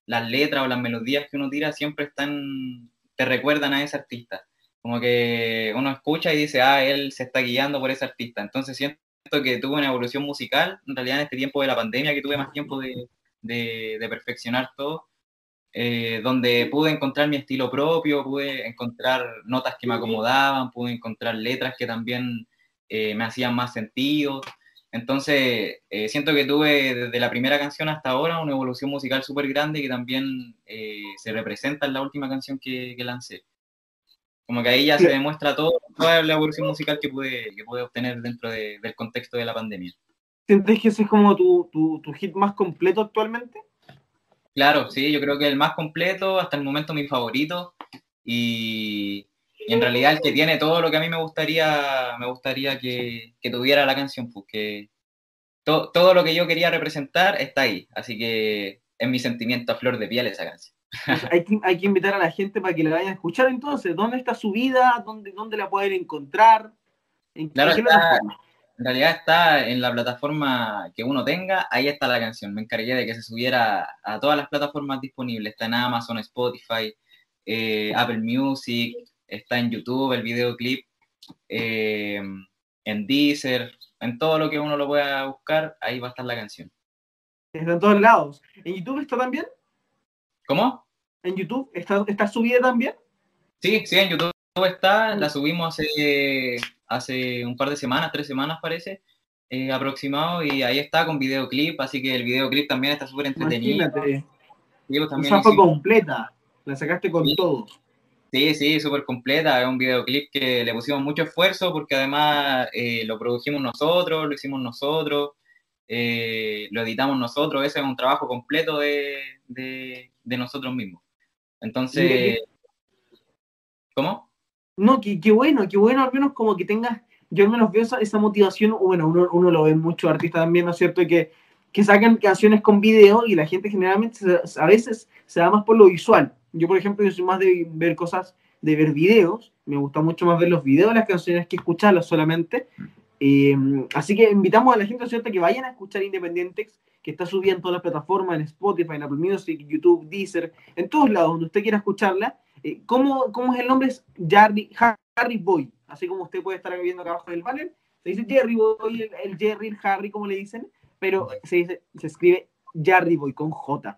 las letras o las melodías que uno tira siempre están, te recuerdan a ese artista. Como que uno escucha y dice, ah, él se está guiando por ese artista. Entonces siento que tuve una evolución musical, en realidad en este tiempo de la pandemia, que tuve más tiempo de, de, perfeccionar todo, eh, donde pude encontrar mi estilo propio, pude encontrar notas que me acomodaban, pude encontrar letras que también eh, me hacían más sentido. Entonces, eh, siento que tuve desde la primera canción hasta ahora una evolución musical súper grande que también se representa en la última canción que, que lancé. Como que ahí ya se demuestra todo, toda la evolución musical que pude, que pude obtener dentro del contexto de la pandemia. ¿Sientes que ese es como tu, tu, tu, hit más completo actualmente? Claro, sí, yo creo que el más completo, hasta el momento mi favorito, y, en realidad el que tiene todo lo que a mí me gustaría, me gustaría que, que tuviera la canción, porque pues, todo lo que yo quería representar está ahí, así que es mi sentimiento a flor de piel esa canción. Hay, que, hay que invitar a la gente para que la vayan a escuchar entonces. ¿Dónde está su vida? ¿Dónde, dónde la pueden encontrar? ¿En, claro, en realidad está en la plataforma que uno tenga, ahí está la canción. Me encargué de que se subiera a todas las plataformas disponibles. Está en Amazon, Spotify, eh, Apple Music, está en YouTube el videoclip. eh, en Deezer, en todo lo que uno lo pueda buscar, ahí va a estar la canción. Está en todos lados. ¿En YouTube está también? ¿Cómo? ¿En YouTube está, está subida también? Sí, sí, en YouTube está, la subimos hace, hace un par de semanas, tres semanas parece, eh, aproximado, y ahí está con videoclip, así que el videoclip también está súper entretenido. Imagínate. Sí, pues, completa. La sacaste con Sí. todo. Sí, sí, súper completa. Es un videoclip que le pusimos mucho esfuerzo porque además eh, lo produjimos nosotros, lo hicimos nosotros, eh, lo editamos nosotros. Ese es un trabajo completo de, de- de nosotros mismos. Entonces, ¿cómo? No, qué, qué bueno, qué bueno, al menos como que tengas, yo al menos veo esa, esa motivación, bueno, uno, uno lo ve en muchos artistas también, ¿no es cierto? Que, que sacan canciones con video y la gente generalmente a veces se da más por lo visual. Yo, por ejemplo, yo soy más de ver cosas, de ver videos, me gusta mucho más ver los videos de las canciones que escucharlas solamente. Eh, así que invitamos a la gente, ¿no es cierto?, que vayan a escuchar Independientex, que está subida en todas las plataformas, en Spotify, en Apple Music, YouTube, Deezer, en todos lados donde usted quiera escucharla. Eh, ¿cómo, ¿Cómo es el nombre? Es Jarry, Harry Boy, así como usted puede estar viendo acá abajo del banner. Se dice Jerry Boy, el, el Jerry, el Harry, como le dicen, pero se, dice, se escribe Jarry Boy con J.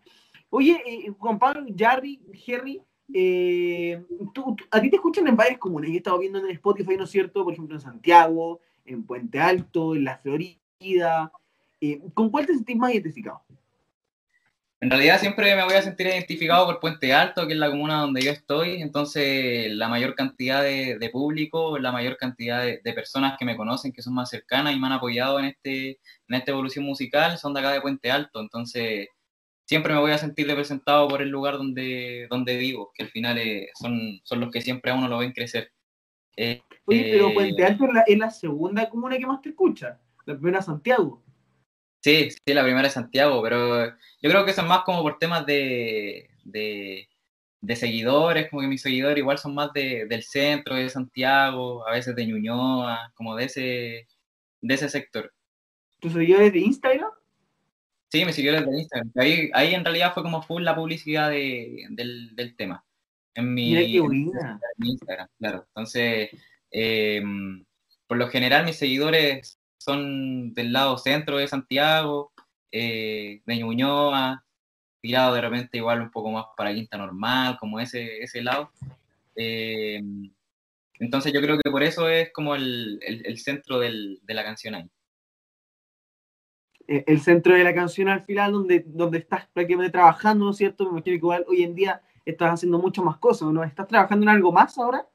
Oye, eh, Juan Pablo, Jarry, Jerry, eh, tú- tú- a ti te escuchan en varias comunas. Yo he estado viendo en Spotify, ¿no es cierto? Por ejemplo, en Santiago, en Puente Alto, en La Florida. Eh, ¿Con cuál te sentís más identificado? En realidad siempre me voy a sentir identificado por Puente Alto, que es la comuna donde yo estoy. Entonces, la mayor cantidad de, de público, la mayor cantidad de, de personas que me conocen, que son más cercanas y me han apoyado en, este, en esta evolución musical, son de acá de Puente Alto. Entonces, siempre me voy a sentir representado por el lugar donde, donde vivo, que al final eh, son, son los que siempre a uno lo ven crecer. Eh, Oye, pero Eh, Puente Alto es la, es la segunda comuna que más te escucha. La primera es Santiago. Sí, sí, la primera es Santiago, pero yo creo que es más como por temas de, de, de seguidores, como que mis seguidores igual son más de, del centro de Santiago, a veces de Ñuñoa, como de ese, de ese sector. ¿Tus seguidores de Instagram? Sí, mis seguidores de Instagram. Ahí, ahí en realidad fue como full la publicidad de, del, del tema. En mi, Mira qué en mi Instagram, claro. Entonces, eh, por lo general mis seguidores son del lado centro de Santiago, eh, de Ñuñoa, tirado de repente igual un poco más para Quinta Normal, como ese, ese lado. Eh, entonces yo creo que por eso es como el, el- el centro del- de la canción ahí. Eh, El centro de la canción al final, donde, donde estás prácticamente trabajando, ¿no es cierto? Me imagino que igual hoy en día estás haciendo mucho más cosas, ¿no? ¿Estás trabajando en algo más ahora?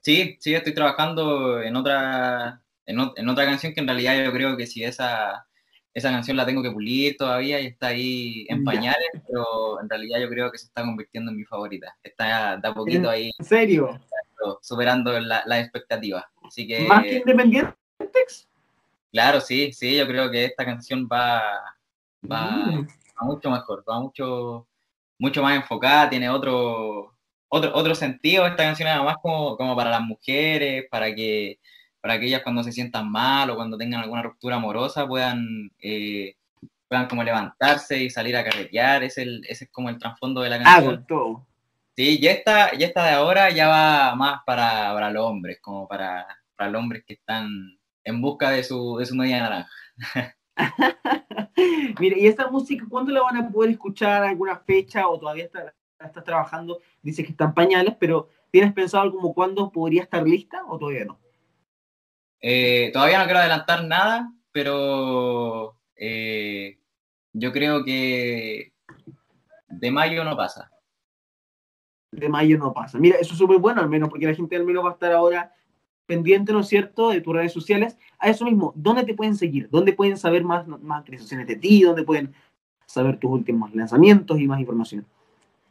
Sí, sí, estoy trabajando en otra, en, ot- en otra canción que en realidad yo creo que si esa, esa canción la tengo que pulir todavía y está ahí en Ya. pañales, pero en realidad yo creo que se está convirtiendo en mi favorita. Está de a poquito ahí ¿En serio? superando la- las expectativas. Así que, ¿Más que Independientes? claro, sí, sí, yo creo que esta canción va, va, Mm. va mucho mejor, va mucho, mucho más enfocada, tiene otro, otro, otro sentido. Esta canción además como, como para las mujeres, para que, para que ellas cuando se sientan mal o cuando tengan alguna ruptura amorosa puedan, eh, puedan como levantarse y salir a carretear. Ese es, el- ese es como el trasfondo de la Ah, canción. todo. Sí, y esta, y esta de ahora ya va más para, para los hombres, como para, para los hombres que están en busca de su, de su media naranja. Mira, ¿y esta música cuándo la van a poder escuchar? ¿Alguna fecha o todavía está- estás trabajando? Dices que están pañales, pero ¿tienes pensado como cuándo podría estar lista o todavía no? Eh, todavía no quiero adelantar nada, pero eh, yo creo que de mayo no pasa. De mayo no pasa. Mira, eso es súper bueno al menos, porque la gente al menos va a estar ahora pendiente, ¿no es cierto?, de tus redes sociales. A eso mismo, ¿dónde te pueden seguir? ¿Dónde pueden saber más, más actualizaciones de ti? ¿Dónde pueden saber tus últimos lanzamientos y más información?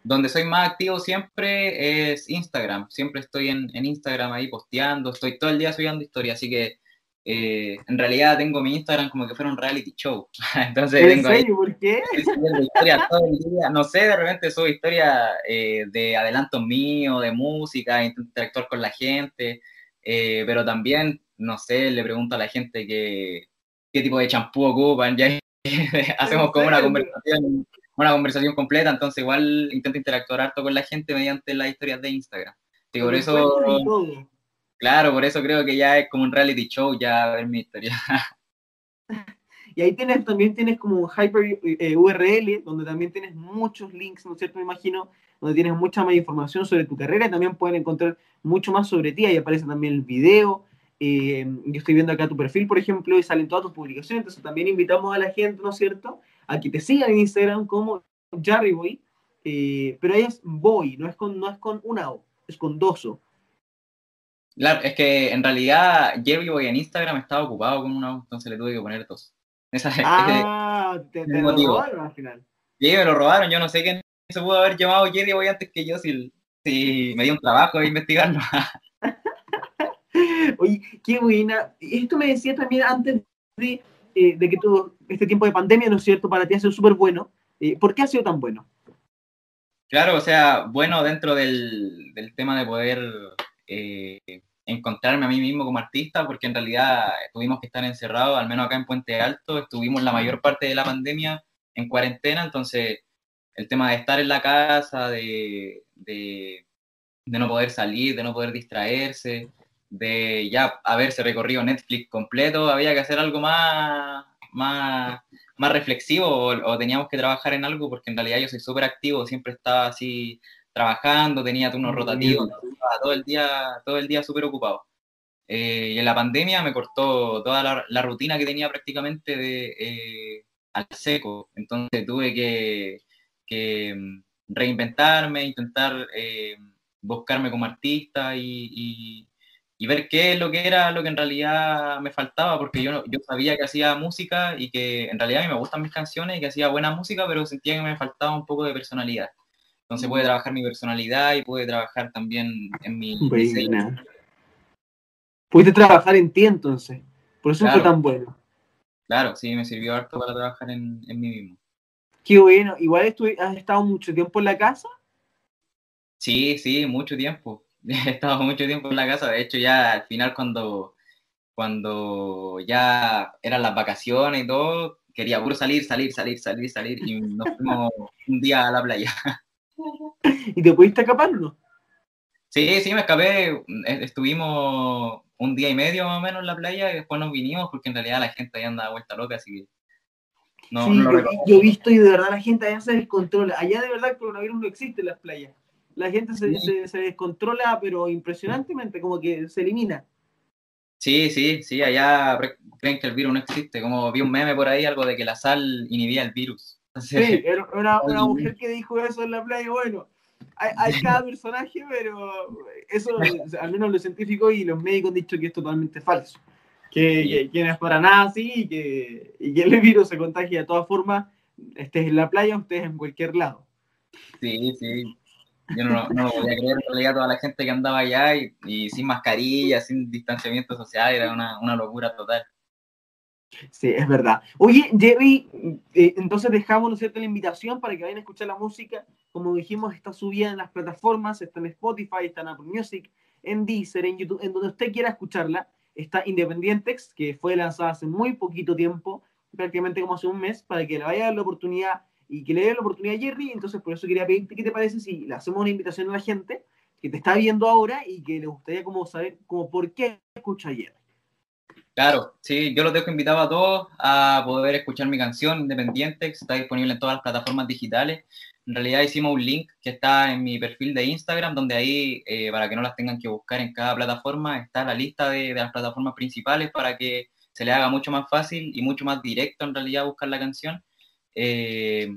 Donde soy más activo siempre es Instagram. Siempre estoy en, en Instagram ahí posteando, estoy todo el día subiendo historias, así que eh, en realidad tengo mi Instagram como que fuera un reality show. Entonces ¿En tengo ahí serio? ¿Por qué? historias todo el día. No sé, de repente subo historias eh, de adelantos míos, de música, intento interactuar con la gente, eh, pero también, no sé, le pregunto a la gente que, qué tipo de champú ocupan, ya hacemos como una conversación, una conversación completa, entonces igual intento interactuar harto con la gente mediante las historias de Instagram. Y por eso. Claro, por eso creo que ya es como un reality show, ya ver mi historia. Y ahí tienes, también tienes como un hyper eh, URL, donde también tienes muchos links, ¿no es cierto? Me imagino, donde tienes mucha más información sobre tu carrera y también pueden encontrar mucho más sobre ti. Ahí aparece también el video. Eh, yo estoy viendo acá tu perfil, por ejemplo, y salen todas tus publicaciones. Entonces también invitamos a la gente, ¿no es cierto?, a que te sigan en Instagram como Jarryboy. Eh, pero ahí es boy, no es con, no es con una O, es con dos O. Claro, es que en realidad Jerry Boy en Instagram estaba ocupado con una, entonces le tuve que poner dos. Esa, ah, te, te lo robaron al final. Sí, me lo robaron, yo no sé quién se pudo haber llamado Jerry Boy antes que yo si, si me dio un trabajo de investigarlo. Oye, qué buena. Esto me decía también antes de, eh, de que todo este tiempo de pandemia, ¿no es cierto?, para ti ha sido súper bueno. Eh, ¿Por qué ha sido tan bueno? Claro, o sea, bueno dentro del, del tema de poder eh, encontrarme a mí mismo como artista, porque en realidad tuvimos que estar encerrados, al menos acá en Puente Alto, estuvimos la mayor parte de la pandemia en cuarentena, entonces el tema de estar en la casa, de, de, no poder salir, de no poder distraerse, de ya haberse recorrido Netflix completo, había que hacer algo más, más, más reflexivo o, o, teníamos que trabajar en algo porque en realidad yo soy súper activo, siempre estaba así trabajando, tenía turnos rotativos, todo el día, todo el día súper ocupado. Eh, y en la pandemia me cortó toda la, rutina que tenía prácticamente de, eh, al seco. Entonces tuve que, mm, reinventarme, intentar eh, buscarme como artista y, ver qué es lo que era lo que en realidad me faltaba, porque yo, yo sabía que hacía música y que en realidad a mí me gustan mis canciones y que hacía buena música, pero sentía que me faltaba un poco de personalidad. Entonces puede trabajar mi personalidad y puede trabajar también en mi diseño. Pudiste trabajar en ti entonces. Por eso fue tan bueno. Claro, sí, me sirvió harto para trabajar en, en mí mismo. Qué bueno. Igual has estado mucho tiempo en la casa. Sí, sí, mucho tiempo. He estado mucho tiempo en la casa. De hecho, ya al final cuando, cuando ya eran las vacaciones y todo, quería puro salir, salir, salir, salir, salir. Y nos fuimos un día a la playa. ¿Y te pudiste escapar no? Sí, sí, me escapé. Estuvimos un día y medio más o menos en la playa y después nos vinimos porque en realidad la gente ahí anda vuelta loca, así que. No, sí, yo, he visto y de verdad la gente allá se descontrola. Allá de verdad el coronavirus no existe en las playas. La gente se, se, descontrola, pero impresionantemente, como que se elimina. Sí, sí, sí, allá creen que el virus no existe. Como vi un meme por ahí, algo de que la sal inhibía el virus. Sí, era una, una, mujer que dijo eso en la playa. Bueno, hay, hay cada personaje, pero eso, al menos los científicos y los médicos han dicho que es totalmente falso. Que, que, no es para nada así y que, y que el virus se contagia de todas formas, estés en la playa o estés en cualquier lado. Sí, sí. Yo no, no lo podía creer, en realidad toda la gente que andaba allá y, y sin mascarilla, sin distanciamiento social, era una, una locura total. Sí, es verdad. Oye, Jerry, eh, entonces dejamos ¿no la invitación para que vayan a escuchar la música. Como dijimos, está subida en las plataformas, está en Spotify, está en Apple Music, en Deezer, en YouTube, en donde usted quiera escucharla. Está Independientex, que fue lanzada hace muy poquito tiempo, prácticamente como hace un mes, para que le vaya a dar la oportunidad y que le dé la oportunidad a Jerry. Entonces, por eso quería pedirte qué te parece si le hacemos una invitación a la gente que te está viendo ahora y que le gustaría como saber como por qué escucha Jerry. Claro, sí, yo los dejo invitados a todos a poder escuchar mi canción Independiente, que está disponible en todas las plataformas digitales. En realidad hicimos un link que está en mi perfil de Instagram, donde ahí, eh, para que no las tengan que buscar en cada plataforma, está la lista de, de, las plataformas principales para que se le haga mucho más fácil y mucho más directo en realidad buscar la canción. Eh,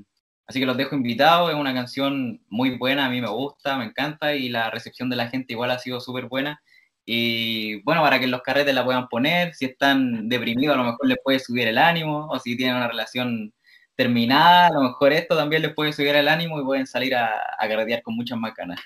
así que los dejo invitados, es una canción muy buena, a mí me gusta, me encanta y la recepción de la gente igual ha sido súper buena. Y bueno, para que los carretes la puedan poner, si están deprimidos a lo mejor les puede subir el ánimo, o si tienen una relación terminada, a lo mejor esto también les puede subir el ánimo y pueden salir a, a carretear con muchas más ganas.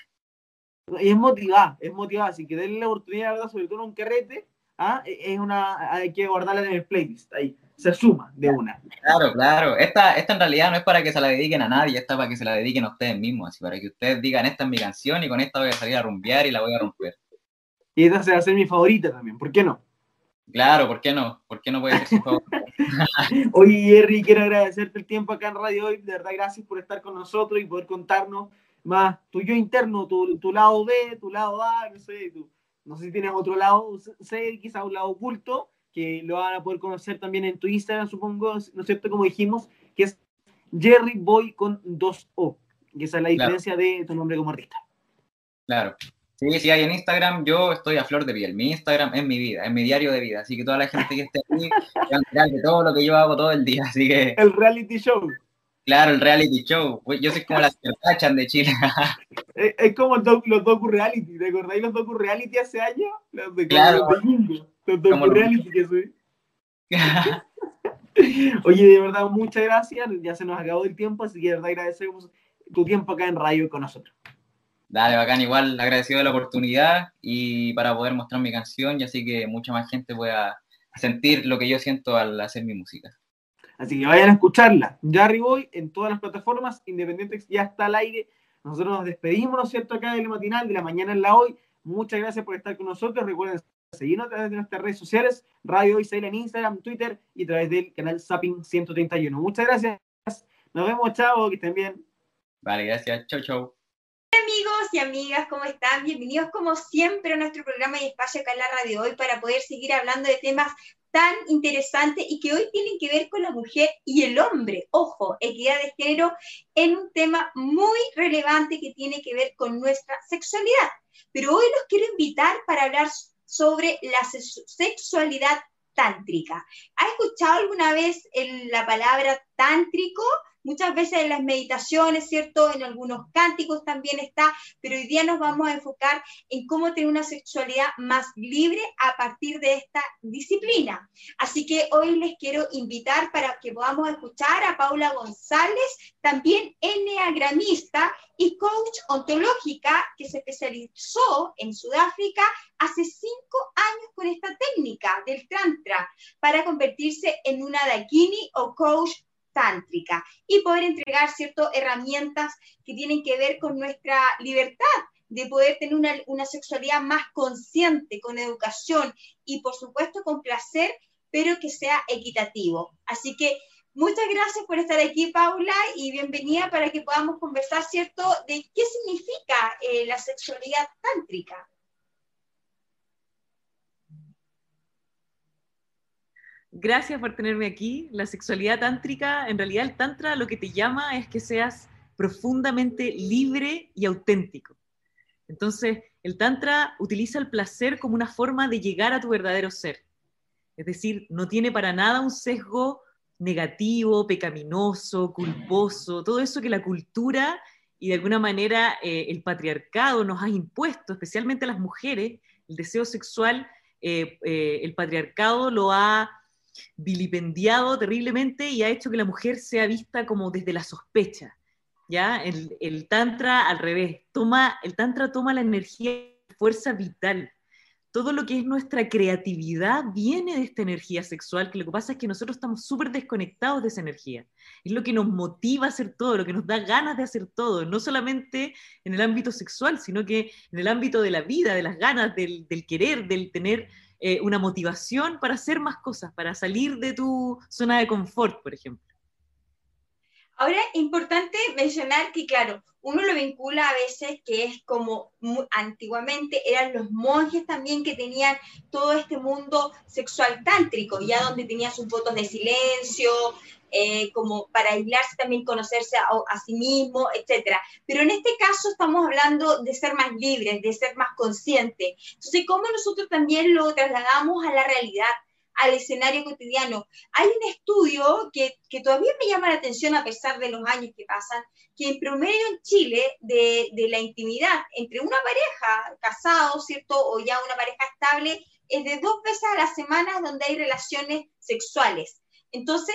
Y es motivada, es motivada, así que denle la oportunidad, ¿verdad? sobre todo en un carrete, ¿ah? E, es una, hay que guardarla en el playlist, ahí, se suma de una. Claro, claro, esta, esta en realidad no es para que se la dediquen a nadie, esta es para que se la dediquen a ustedes mismos, así para que ustedes digan, esta es mi canción y con esta voy a salir a rumbear y la voy a romper. Y esa se va a ser mi favorita también, ¿por qué no? Claro, ¿por qué no? ¿Por qué no puede ser su favorita? Oye, Jerry, quiero agradecerte el tiempo acá en Radio Hoy, de verdad, gracias por estar con nosotros y poder contarnos más tu yo interno, tu, tu lado B, tu lado A, no sé, tu, no sé si tienes otro lado, sé quizá un lado oculto, que lo van a poder conocer también en tu Instagram, supongo, ¿no es cierto? Como dijimos, que es Jerry Boy con dos O, que esa es la diferencia de tu nombre como artista. Claro. Sí, sí, hay en Instagram, yo estoy a flor de piel. Mi Instagram es mi vida, es mi diario de vida. Así que toda la gente que esté aquí va a de todo lo que yo hago todo el día. Así que. El reality show. Claro, el reality show. Yo soy como la Kardashian de Chile. es, como los docu reality. ¿Te acordáis los docu reality hace años? Los de, claro. Los, docu reality que soy. Oye, de verdad, muchas gracias. Ya se nos acabó el tiempo, así que de verdad agradecemos tu tiempo acá en Radio con nosotros. Dale, bacán, igual agradecido de la oportunidad y para poder mostrar mi canción y así que mucha más gente pueda sentir lo que yo siento al hacer mi música. Así que vayan a escucharla. Jarry Boy en todas las plataformas independientes ya está al aire. Nosotros nos despedimos, ¿no es cierto?, acá del matinal de la mañana en la hoy. Muchas gracias por estar con nosotros. Recuerden seguirnos a través de nuestras redes sociales, Radio Hoy en Instagram, Twitter y a través del canal Zapping 131. Muchas gracias. Nos vemos, chao, que estén bien. Vale, gracias. Chau, chau amigos y amigas, ¿cómo están? Bienvenidos como siempre a nuestro programa y espacio acá en la radio hoy para poder seguir hablando de temas tan interesantes y que hoy tienen que ver con la mujer y el hombre. Ojo, equidad de género en un tema muy relevante que tiene que ver con nuestra sexualidad. Pero hoy los quiero invitar para hablar sobre la sexualidad tántrica. ¿Ha escuchado alguna vez la palabra tántrico? Muchas veces en las meditaciones, ¿cierto? En algunos cánticos también está, pero hoy día nos vamos a enfocar en cómo tener una sexualidad más libre a partir de esta disciplina. Así que hoy les quiero invitar para que podamos escuchar a Paula González, también enneagramista y coach ontológica que se especializó en Sudáfrica hace cinco años con esta técnica del Tantra para convertirse en una Dakini o coach tántrica y poder entregar ciertas herramientas que tienen que ver con nuestra libertad de poder tener una, una sexualidad más consciente, con educación y por supuesto con placer, pero que sea equitativo. Así que muchas gracias por estar aquí, Paula, y bienvenida para que podamos conversar, ¿cierto?, de qué significa eh, la sexualidad tántrica. Gracias por tenerme aquí. La sexualidad tántrica, en realidad el tantra lo que te llama es que seas profundamente libre y auténtico. Entonces, el tantra utiliza el placer como una forma de llegar a tu verdadero ser. Es decir, no tiene para nada un sesgo negativo, pecaminoso, culposo, todo eso que la cultura y de alguna manera eh, el patriarcado nos ha impuesto, especialmente a las mujeres, el deseo sexual, eh, eh, el patriarcado lo ha vilipendiado terriblemente y ha hecho que la mujer sea vista como desde la sospecha. ¿ya? El, tantra al revés, toma, el tantra toma la energía, fuerza vital. Todo lo que es nuestra creatividad viene de esta energía sexual, que lo que pasa es que nosotros estamos súper desconectados de esa energía. Es lo que nos motiva a hacer todo, lo que nos da ganas de hacer todo, no solamente en el ámbito sexual, sino que en el ámbito de la vida, de las ganas, del, del querer, del tener eh, una motivación para hacer más cosas, para salir de tu zona de confort, por ejemplo. Ahora, importante mencionar que, claro, uno lo vincula a veces que es como antiguamente eran los monjes también que tenían todo este mundo sexual tántrico, ya donde tenían sus votos de silencio, eh, como para aislarse también, conocerse a, sí mismo, etc. Pero en este caso estamos hablando de ser más libres, de ser más conscientes. Entonces, ¿cómo nosotros también lo trasladamos a la realidad? Al escenario cotidiano. Hay un estudio que, que, todavía me llama la atención a pesar de los años que pasan, que en promedio en Chile de, de la intimidad entre una pareja casado, ¿cierto? O ya una pareja estable, es de dos veces a la semana donde hay relaciones sexuales. Entonces,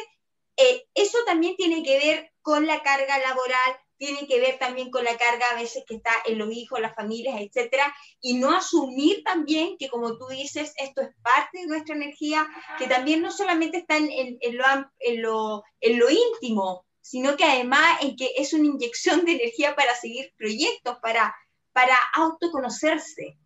eh, eso también tiene que ver con la carga laboral, tiene que ver también con la carga a veces que está en los hijos, las familias, etcétera, y no asumir también que, como tú dices, esto es parte de nuestra energía, que también no solamente está en, lo, en lo, íntimo, sino que además en que es una inyección de energía para seguir proyectos, para, para autoconocerse.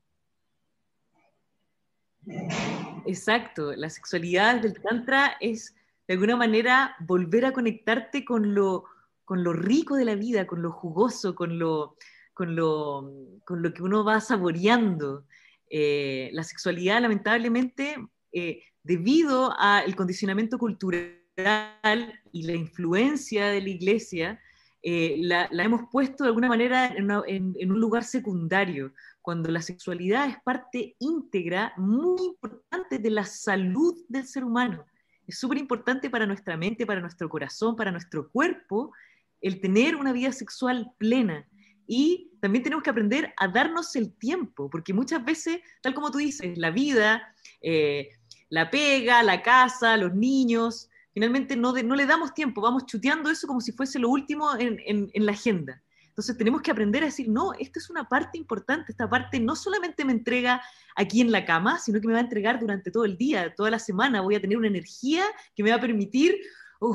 Exacto, la sexualidad del Tantra es de alguna manera volver a conectarte con lo, con lo rico de la vida, con lo jugoso, con lo, con lo, con lo que uno va saboreando. eh, la sexualidad lamentablemente, eh, debido al condicionamiento cultural y la influencia de la iglesia, eh, la, hemos puesto de alguna manera en, un lugar secundario, cuando la sexualidad es parte íntegra, muy importante de la salud del ser humano. Es súper importante para nuestra mente, para nuestro corazón, para nuestro cuerpo, el tener una vida sexual plena. Y también tenemos que aprender a darnos el tiempo, porque muchas veces, tal como tú dices, la vida, eh, la pega, la casa, los niños, finalmente no, no le damos tiempo, vamos chuteando eso como si fuese lo último en, la agenda. Entonces tenemos que aprender a decir, no, esta es una parte importante, esta parte no solamente me entrega aquí en la cama, sino que me va a entregar durante todo el día, toda la semana, voy a tener una energía que me va a permitir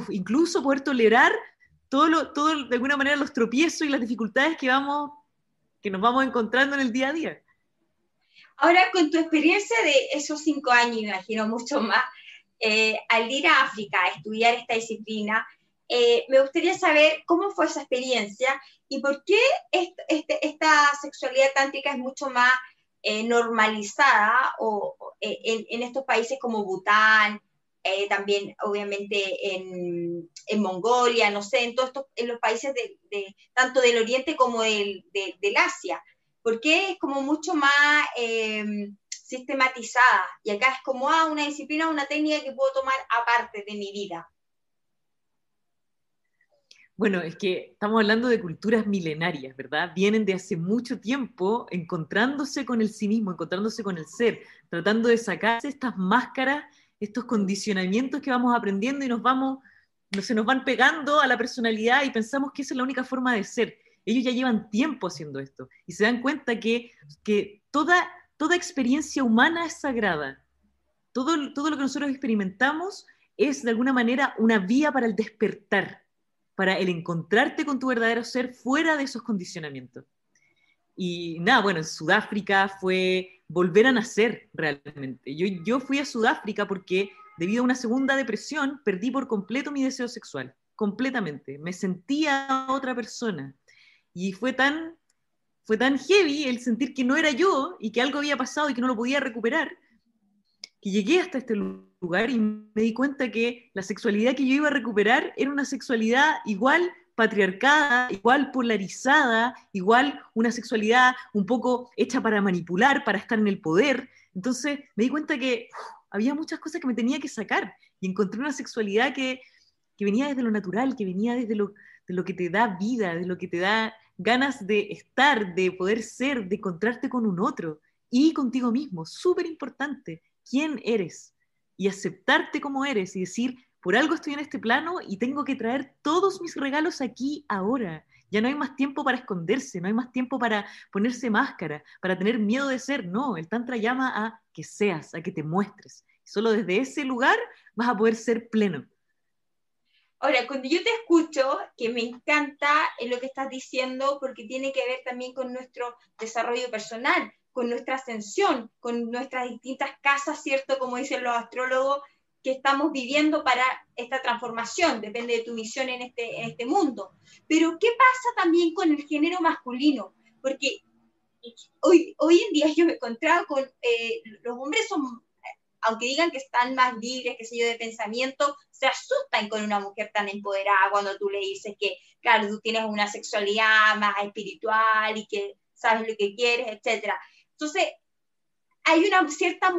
incluso poder tolerar todo, lo, todo de alguna manera los tropiezos y las dificultades que, vamos, que nos vamos encontrando en el día a día. Ahora, con tu experiencia de esos cinco años, imagino mucho más, eh, al ir a África a estudiar esta disciplina, eh, me gustaría saber cómo fue esa experiencia y por qué este, esta sexualidad tántrica es mucho más eh, normalizada o, en, estos países como Bután, también obviamente en, Mongolia, no sé, en todos estos, en los países de, tanto del Oriente como del, del Asia. ¿Por qué es como mucho más sistematizada. Y acá es como, ah, una disciplina, una técnica que puedo tomar aparte de mi vida. Bueno, es que estamos hablando de culturas milenarias, ¿verdad? Vienen de hace mucho tiempo encontrándose con el sí mismo, encontrándose con el ser, tratando de sacarse estas máscaras, estos condicionamientos que vamos aprendiendo y nos vamos, se nos van pegando a la personalidad y pensamos que esa es la única forma de ser. Ellos ya llevan tiempo haciendo esto y se dan cuenta que, que toda toda experiencia humana es sagrada. Todo, todo lo que nosotros experimentamos es de alguna manera una vía para el despertar, para el encontrarte con tu verdadero ser fuera de esos condicionamientos. Y nada, bueno, en Sudáfrica fue volver a nacer realmente. Yo, yo fui a Sudáfrica porque debido a una segunda depresión perdí por completo mi deseo sexual, completamente. Me sentía otra persona. Y fue tan fue tan heavy el sentir que no era yo y que algo había pasado y que no lo podía recuperar, que llegué hasta este lugar y me di cuenta que la sexualidad que yo iba a recuperar era una sexualidad igual patriarcada, igual polarizada, igual una sexualidad un poco hecha para manipular, para estar en el poder. Entonces me di cuenta que había muchas cosas que me tenía que sacar y encontré una sexualidad que, que venía desde lo natural, que venía desde lo, de lo que te da vida, de lo que te da ganas de estar, de poder ser, de encontrarte con un otro y contigo mismo. Súper importante, quién eres y aceptarte como eres y decir, por algo estoy en este plano y tengo que traer todos mis regalos aquí ahora. Ya no hay más tiempo para esconderse, no hay más tiempo para ponerse máscara, para tener miedo de ser. No, el Tantra llama a que seas, a que te muestres. Solo desde ese lugar vas a poder ser pleno. Ahora, cuando yo te escucho, que me encanta lo que estás diciendo, porque tiene que ver también con nuestro desarrollo personal, con nuestra ascensión, con nuestras distintas casas, ¿cierto? Como dicen los astrólogos, que estamos viviendo para esta transformación, depende de tu misión en este, en este mundo. Pero, ¿qué pasa también con el género masculino? Porque hoy, hoy en día yo me he encontrado con, eh, los hombres son aunque digan que están más libres, qué sé yo, de pensamiento, se asustan con una mujer tan empoderada cuando tú le dices que, claro, tú tienes una sexualidad más espiritual y que sabes lo que quieres, etc. Entonces, hay una cierta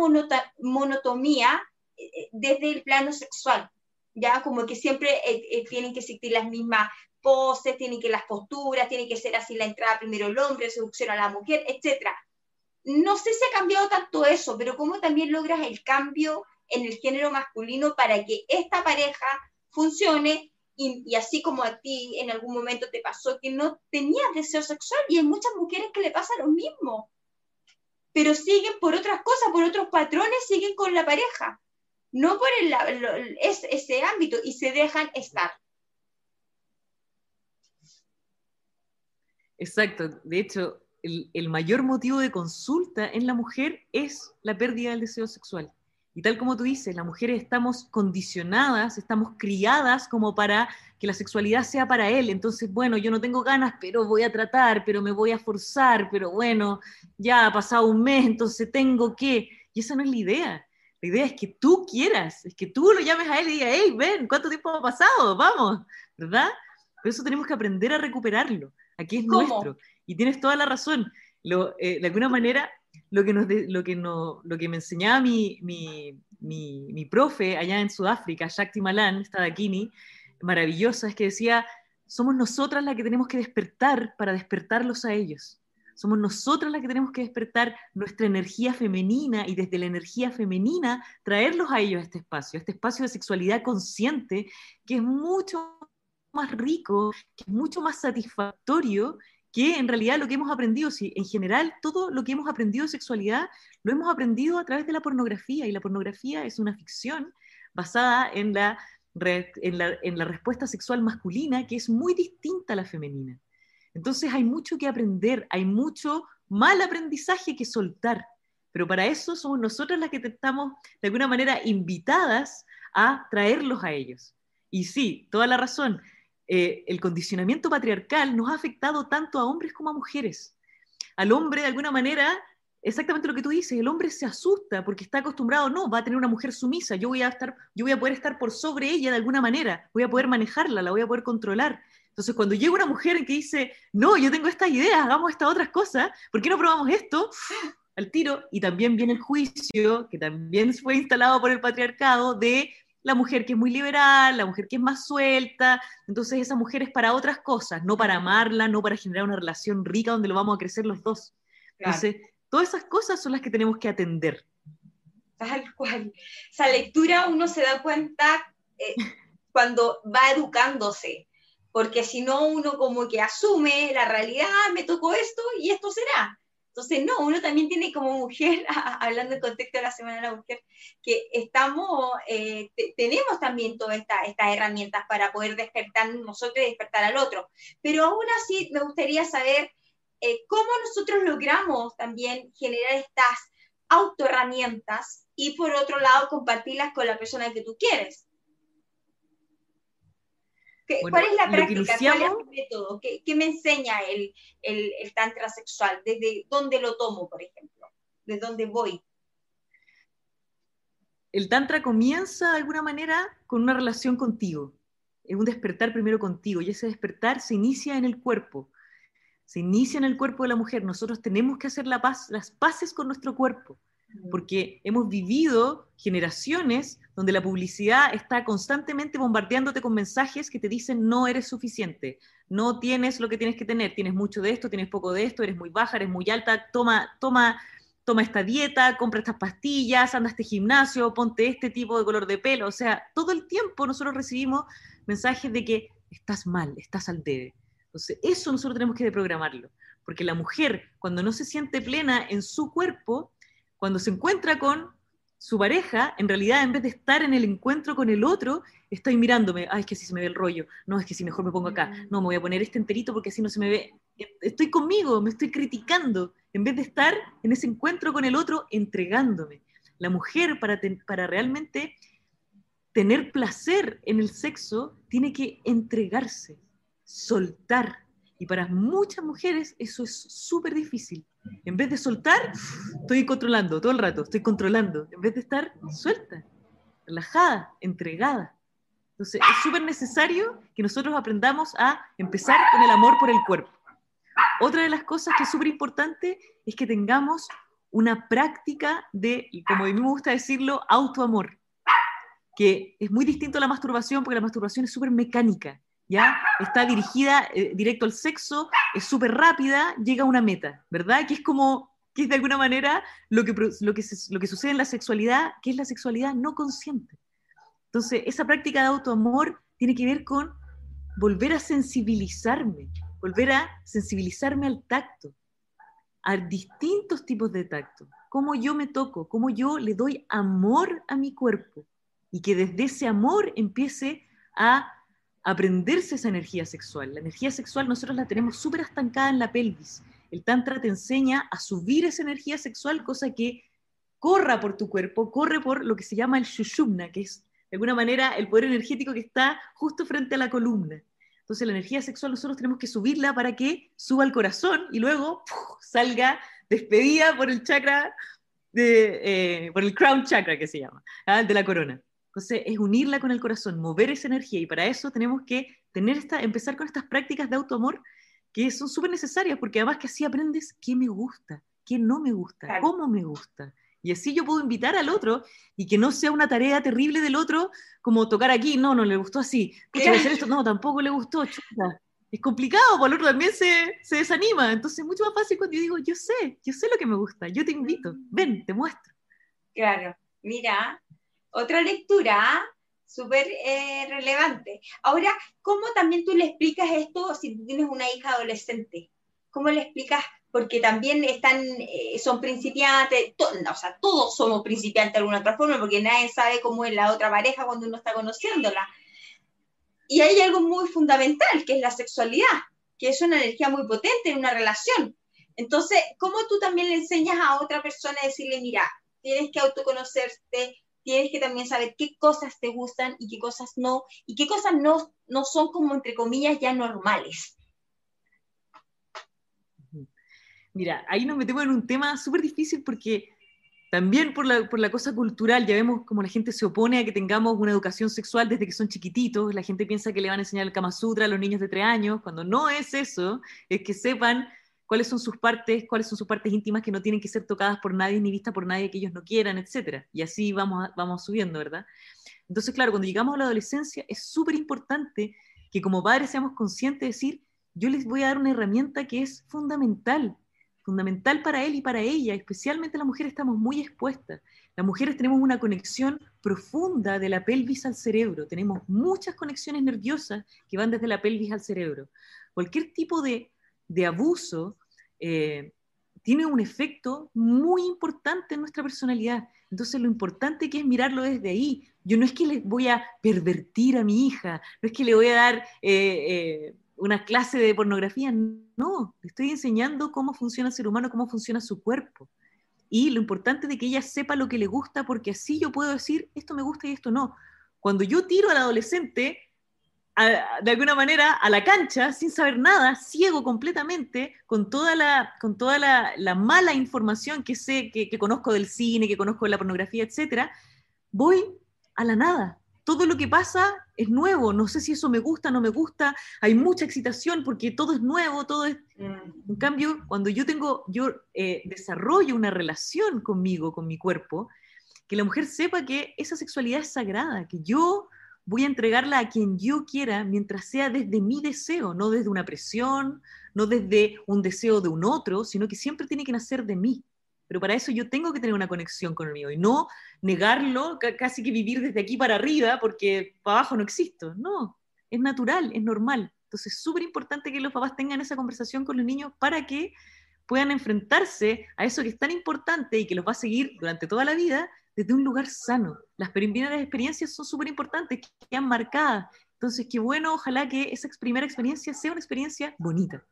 monotomía eh, desde el plano sexual, ya como que siempre eh, eh, tienen que existir las mismas poses, tienen que las posturas, tiene que ser así la entrada primero el hombre, seducción a la mujer, etcétera. No sé si ha cambiado tanto eso, pero cómo también logras el cambio en el género masculino para que esta pareja funcione y, así como a ti en algún momento te pasó que no tenías deseo sexual y hay muchas mujeres que le pasa lo mismo, pero siguen por otras cosas, por otros patrones, siguen con la pareja, no por el, ese ámbito y se dejan estar. Exacto, de hecho, el, mayor motivo de consulta en la mujer es la pérdida del deseo sexual. Y tal como tú dices, las mujeres estamos condicionadas, estamos criadas como para que la sexualidad sea para él. Entonces, bueno, yo no tengo ganas, pero voy a tratar, pero me voy a forzar, pero bueno, ya ha pasado un mes, entonces tengo que. Y esa no es la idea. La idea es que tú quieras, es que tú lo llames a él y digas, hey, ven, ¿cuánto tiempo ha pasado? Vamos, ¿verdad? Pero eso tenemos que aprender a recuperarlo. Aquí es nuestro. Y tienes toda la razón. Lo, eh, de alguna manera, lo que, nos lo, que no, lo que me enseñaba mi, mi, mi, mi, profe allá en Sudáfrica, Shakti Malan, esta Dakini, maravillosa, es que decía, somos nosotras las que tenemos que despertar para despertarlos a ellos. Somos nosotras las que tenemos que despertar nuestra energía femenina y desde la energía femenina traerlos a ellos a este espacio, a este espacio de sexualidad consciente que es mucho más rico, que es mucho más satisfactorio que en realidad lo que hemos aprendido, si en general todo lo que hemos aprendido de sexualidad lo hemos aprendido a través de la pornografía y la pornografía es una ficción basada en la, en la, en la respuesta sexual masculina que es muy distinta a la femenina. Entonces hay mucho que aprender, hay mucho mal aprendizaje que soltar, pero para eso somos nosotras las que estamos de alguna manera invitadas a traerlos a ellos. Y sí, toda la razón, eh, el condicionamiento patriarcal nos ha afectado tanto a hombres como a mujeres. Al hombre, de alguna manera, exactamente lo que tú dices, el hombre se asusta porque está acostumbrado, no, va a tener una mujer sumisa, yo voy a, estar, yo voy a poder estar por sobre ella de alguna manera, voy a poder manejarla, la voy a poder controlar. Entonces, cuando llega una mujer que dice, no, yo tengo estas ideas, hagamos estas otras cosas, ¿por qué no probamos esto? Al tiro, y también viene el juicio, que también fue instalado por el patriarcado, de la mujer que es muy liberal, la mujer que es más suelta, entonces esa mujer es para otras cosas, no para amarla, no para generar una relación rica donde lo vamos a crecer los dos. Entonces, todas esas cosas son las que tenemos que atender. Tal cual. Esa lectura uno se da cuenta eh, cuando va educándose, porque si no uno como que asume la realidad, ah, me tocó esto y esto será. Entonces, no, uno también tiene como mujer, hablando en contexto de la Semana de la Mujer, que estamos, eh, tenemos también todas estas herramientas para poder despertar nosotros y despertar al otro. Pero aún así me gustaría saber eh, cómo nosotros logramos también generar estas autoherramientas y por otro lado compartirlas con la persona que tú quieres. ¿Cuál es la práctica? ¿Cuál es el método? ¿Qué, me enseña el, el, el, tantra sexual? ¿Desde dónde lo tomo, por ejemplo? ¿De dónde voy? El tantra comienza de alguna manera con una relación contigo. Es un despertar primero contigo y ese despertar se inicia en el cuerpo. Se inicia en el cuerpo de la mujer. Nosotros tenemos que hacer la paz, las paces con nuestro cuerpo porque hemos vivido generaciones donde la publicidad está constantemente bombardeándote con mensajes que te dicen no eres suficiente, no tienes lo que tienes que tener, tienes mucho de esto, tienes poco de esto, eres muy baja, eres muy alta, toma, toma, toma esta dieta, compra estas pastillas, anda a este gimnasio, ponte este tipo de color de pelo, o sea, todo el tiempo nosotros recibimos mensajes de que estás mal, estás al debe. Entonces, eso nosotros tenemos que deprogramarlo, porque la mujer, cuando no se siente plena en su cuerpo, cuando se encuentra con su pareja, en realidad en vez de estar en el encuentro con el otro, estoy mirándome, ay, es que así se me ve el rollo, no, es que si mejor me pongo acá, no, me voy a poner este enterito porque así no se me ve, estoy conmigo, me estoy criticando, en vez de estar en ese encuentro con el otro, entregándome. La mujer para, para realmente tener placer en el sexo tiene que entregarse, soltar. Y para muchas mujeres eso es súper difícil. En vez de soltar, estoy controlando todo el rato, estoy controlando. En vez de estar suelta, relajada, entregada. Entonces, es súper necesario que nosotros aprendamos a empezar con el amor por el cuerpo. Otra de las cosas que es súper importante es que tengamos una práctica de, como a mí me gusta decirlo, autoamor, que es muy distinto a la masturbación porque la masturbación es súper mecánica. ¿Ya? Está dirigida eh, directo al sexo, es súper rápida, llega a una meta, ¿verdad? Que es como, que de alguna manera lo que, lo, lo que sucede en la sexualidad, que es la sexualidad no consciente. Entonces, esa práctica de autoamor tiene que ver con volver a sensibilizarme, volver a sensibilizarme al tacto, a distintos tipos de tacto, cómo yo me toco, cómo yo le doy amor a mi cuerpo y que desde ese amor empiece a aprenderse esa energía sexual. La energía sexual nosotros la tenemos súper estancada en la pelvis. El Tantra te enseña a subir esa energía sexual, cosa que corra por tu cuerpo, corre por lo que se llama el shushumna, que es de alguna manera el poder energético que está justo frente a la columna. Entonces la energía sexual nosotros tenemos que subirla para que suba al corazón y luego salga despedida por el chakra, de, eh, por el crown chakra que se llama, ¿ah? de la corona. Entonces es unirla con el corazón, mover esa energía y para eso tenemos que tener esta, empezar con estas prácticas de autoamor que son súper necesarias porque además que así aprendes qué me gusta, qué no me gusta, cómo me gusta. Y así yo puedo invitar al otro y que no sea una tarea terrible del otro, como tocar aquí, no, no le gustó así, hacer esto, no, tampoco le gustó, chuta. Es complicado, porque el otro también se, se desanima. Entonces es mucho más fácil cuando yo digo, yo sé, yo sé lo que me gusta, yo te invito, ven, te muestro. Claro, mira, otra lectura súper eh, relevante. Ahora, ¿cómo también tú le explicas esto si tú tienes una hija adolescente? ¿Cómo le explicas porque también están, eh, son principiantes, o sea, todos somos principiantes de alguna otra forma, porque nadie sabe cómo es la otra pareja cuando uno está conociéndola. Y hay algo muy fundamental, que es la sexualidad, que es una energía muy potente en una relación. Entonces, ¿cómo tú también le enseñas a otra persona a decirle, mira, tienes que autoconocerte, tienes que también saber qué cosas te gustan y qué cosas no, y qué cosas no, no son como, entre comillas, ya normales? Mira, ahí nos metemos en un tema súper difícil porque también por la, por la, cosa cultural, ya vemos como la gente se opone a que tengamos una educación sexual desde que son chiquititos, la gente piensa que le van a enseñar el Kama Sutra a los niños de tres años, cuando no es eso, es que sepan cuáles son sus partes, cuáles son sus partes íntimas que no tienen que ser tocadas por nadie ni vistas por nadie que ellos no quieran, etc. Y así vamos, vamos subiendo, ¿verdad? Entonces, claro, cuando llegamos a la adolescencia es súper importante que como padres seamos conscientes de decir, yo les voy a dar una herramienta que es fundamental, fundamental para él y para ella, especialmente las mujeres estamos muy expuestas. Las mujeres tenemos una conexión profunda de la pelvis al cerebro, tenemos muchas conexiones nerviosas que van desde la pelvis al cerebro. Cualquier tipo de, abuso eh, tiene un efecto muy importante en nuestra personalidad. Entonces lo importante que es mirarlo desde ahí. Yo no es que le voy a pervertir a mi hija, no es que le voy a dar... Eh, eh, una clase de pornografía, no, estoy enseñando cómo funciona el ser humano, cómo funciona su cuerpo. Y lo importante de que ella sepa lo que le gusta, porque así yo puedo decir, esto me gusta y esto no. Cuando yo tiro al adolescente, de alguna manera, a la cancha, sin saber nada, ciego completamente, con toda la, con toda la, mala información que sé, que, que, conozco del cine, que conozco de la pornografía, etc., voy a la nada, todo lo que pasa es nuevo, no sé si eso me gusta, no me gusta, hay mucha excitación porque todo es nuevo, todo es... Mm. En cambio, cuando yo tengo, yo eh, desarrollo una relación conmigo, con mi cuerpo, que la mujer sepa que esa sexualidad es sagrada, que yo voy a entregarla a quien yo quiera mientras sea desde mi deseo, no desde una presión, no desde un deseo de un otro, sino que siempre tiene que nacer de mí. Pero para eso yo tengo que tener una conexión con el mío y no negarlo, casi que vivir desde aquí para arriba porque para abajo no existo. No, es natural, es normal. Entonces es súper importante que los papás tengan esa conversación con los niños para que puedan enfrentarse a eso que es tan importante y que los va a seguir durante toda la vida desde un lugar sano. Las primeras experiencias son súper importantes, que quedan marcadas. Entonces, qué bueno, ojalá que esa primera experiencia sea una experiencia bonita.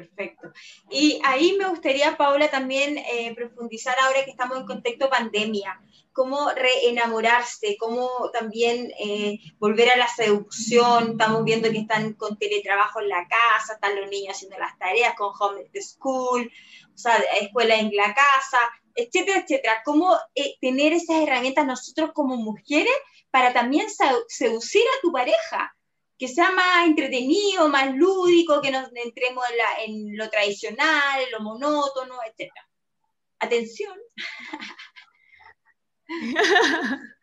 Perfecto. Y ahí me gustaría, Paula, también eh, profundizar ahora que estamos en contexto pandemia, cómo reenamorarse, cómo también eh, volver a la seducción. Estamos viendo que están con teletrabajo en la casa, están los niños haciendo las tareas con home school, o sea, escuela en la casa, etcétera, etcétera. Cómo eh, tener esas herramientas nosotros como mujeres para también seducir a tu pareja que sea más entretenido, más lúdico, que nos entremos en, lo tradicional, en lo monótono, etc. Atención.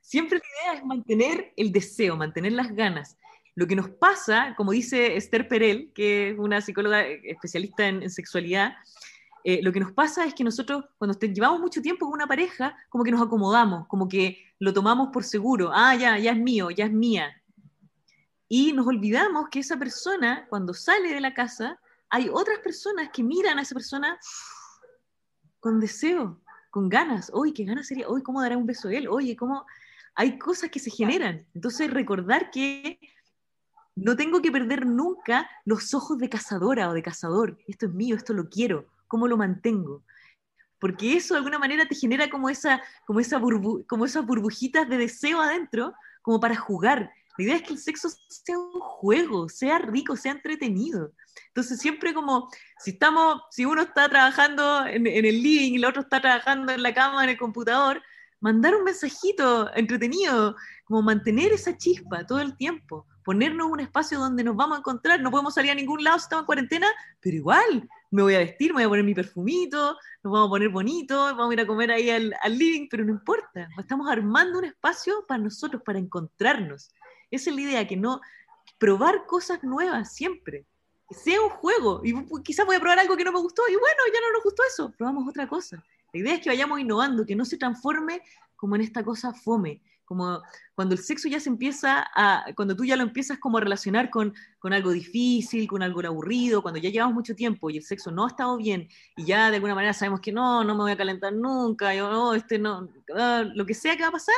Siempre la idea es mantener el deseo, mantener las ganas. Lo que nos pasa, como dice Esther Perel, que es una psicóloga especialista en, sexualidad, eh, lo que nos pasa es que nosotros, cuando llevamos mucho tiempo con una pareja, como que nos acomodamos, como que lo tomamos por seguro. Ah, ya, ya es mío, ya es mía. Y nos olvidamos que esa persona, cuando sale de la casa, hay otras personas que miran a esa persona con deseo, con ganas. Hoy, qué ganas sería, hoy, ¿cómo dará un beso a él? Oye, ¿cómo? Hay cosas que se generan. Entonces, recordar que no tengo que perder nunca los ojos de cazadora o de cazador. Esto es mío, esto lo quiero. ¿Cómo lo mantengo? porque eso de alguna manera te genera como, esa, como, esa como esas burbujitas de deseo adentro, como para jugar. La idea es que el sexo sea un juego, sea rico, sea entretenido. Entonces siempre como, si estamos, si uno está trabajando en, en el living y el otro está trabajando en la cama, en el computador, mandar un mensajito entretenido, como mantener esa chispa todo el tiempo, ponernos un espacio donde nos vamos a encontrar, no podemos salir a ningún lado si estamos en cuarentena, pero igual, me voy a vestir, me voy a poner mi perfumito, nos vamos a poner bonito, vamos a ir a comer ahí al, al living, pero no importa, estamos armando un espacio para nosotros, para encontrarnos. Esa es la idea, que no, probar cosas nuevas siempre, sea un juego, y quizás voy a probar algo que no me gustó, y bueno, ya no nos gustó eso, probamos otra cosa. La idea es que vayamos innovando, que no se transforme como en esta cosa fome, como cuando el sexo ya se empieza a, cuando tú ya lo empiezas como a relacionar con, con algo difícil, con algo aburrido, cuando ya llevamos mucho tiempo y el sexo no ha estado bien y ya de alguna manera sabemos que no, no me voy a calentar nunca, yo no, este no, ah, lo que sea que va a pasar,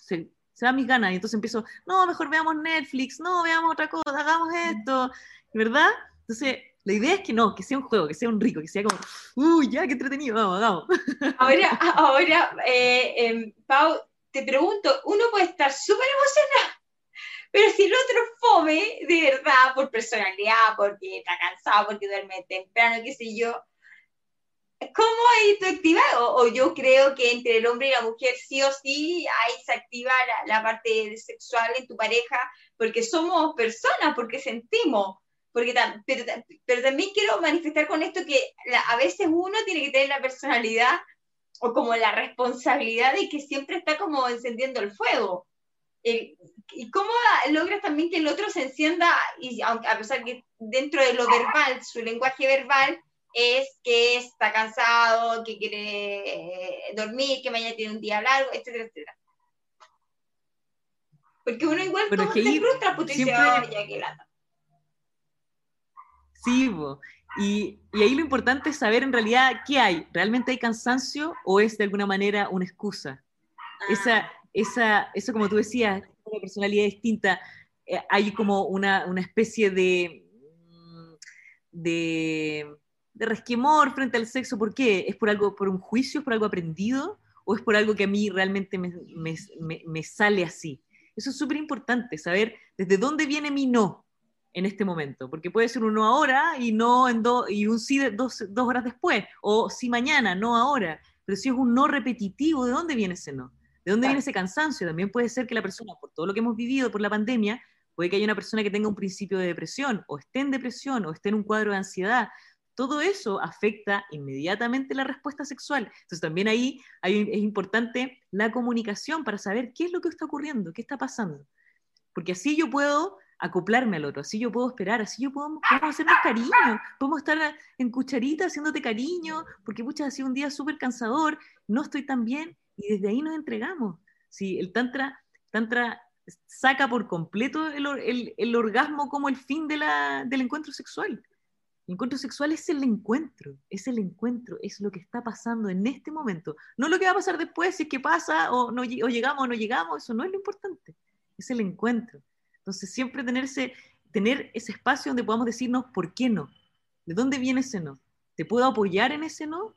se, se da mis ganas y entonces empiezo, no, mejor veamos Netflix, no, veamos otra cosa, hagamos esto, ¿verdad? Entonces, la idea es que no, que sea un juego, que sea un rico, que sea como, uy, ya, qué entretenido, vamos, vamos. Ahora, ahora eh, em, Pau, te pregunto, uno puede estar súper emocionado, pero si el otro fome, de verdad, por personalidad, porque está cansado, porque duerme temprano, qué sé yo, ¿cómo ahí tú activas? O, yo creo que entre el hombre y la mujer sí o sí ahí se activa la, la parte sexual en tu pareja, porque somos personas, porque sentimos porque pero, pero, también quiero manifestar con esto que a veces uno tiene que tener la personalidad o como la responsabilidad de que siempre está como encendiendo el fuego. ¿Y cómo logras también que el otro se encienda, y aunque, a pesar que dentro de lo verbal, su lenguaje verbal es que está cansado, que quiere eh, dormir, que mañana tiene un día largo, etcétera, etcétera? Porque uno igual como se frustra, siempre... ya que lata. Sí, y, y, ahí lo importante es saber en realidad qué hay. ¿Realmente hay cansancio o es de alguna manera una excusa? Esa, ah. esa, eso, como tú decías, una personalidad distinta. Eh, hay como una, una especie de, de, de, resquemor frente al sexo. ¿Por qué? ¿Es por algo, por un juicio, es por algo aprendido? ¿O es por algo que a mí realmente me, me, me sale así? Eso es súper importante, saber desde dónde viene mi no en este momento, porque puede ser un no ahora y no en do, y un sí dos, dos, horas después, o sí mañana, no ahora, pero si es un no repetitivo, ¿de dónde viene ese no? ¿De dónde viene ese cansancio? También puede ser que la persona, por todo lo que hemos vivido por la pandemia, puede que haya una persona que tenga un principio de depresión, o esté en depresión, o esté en un cuadro de ansiedad. Todo eso afecta inmediatamente la respuesta sexual. Entonces también ahí hay, es importante la comunicación para saber qué es lo que está ocurriendo, qué está pasando. Porque así yo puedo acoplarme al otro, así yo puedo esperar, así yo puedo, podemos hacernos cariño, podemos estar en cucharita haciéndote cariño, porque muchas ha sido un día súper cansador, no estoy tan bien, y desde ahí nos entregamos. Si el tantra, tantra saca por completo el, el, el orgasmo como el fin de la, del encuentro sexual. El encuentro sexual es el encuentro, es el encuentro, es lo que está pasando en este momento. No lo que va a pasar después, si es que pasa o, no, o llegamos o no llegamos, eso no es lo importante, es el encuentro. Entonces, siempre tenerse, tener ese espacio donde podamos decirnos por qué no, de dónde viene ese no. ¿Te puedo apoyar en ese no?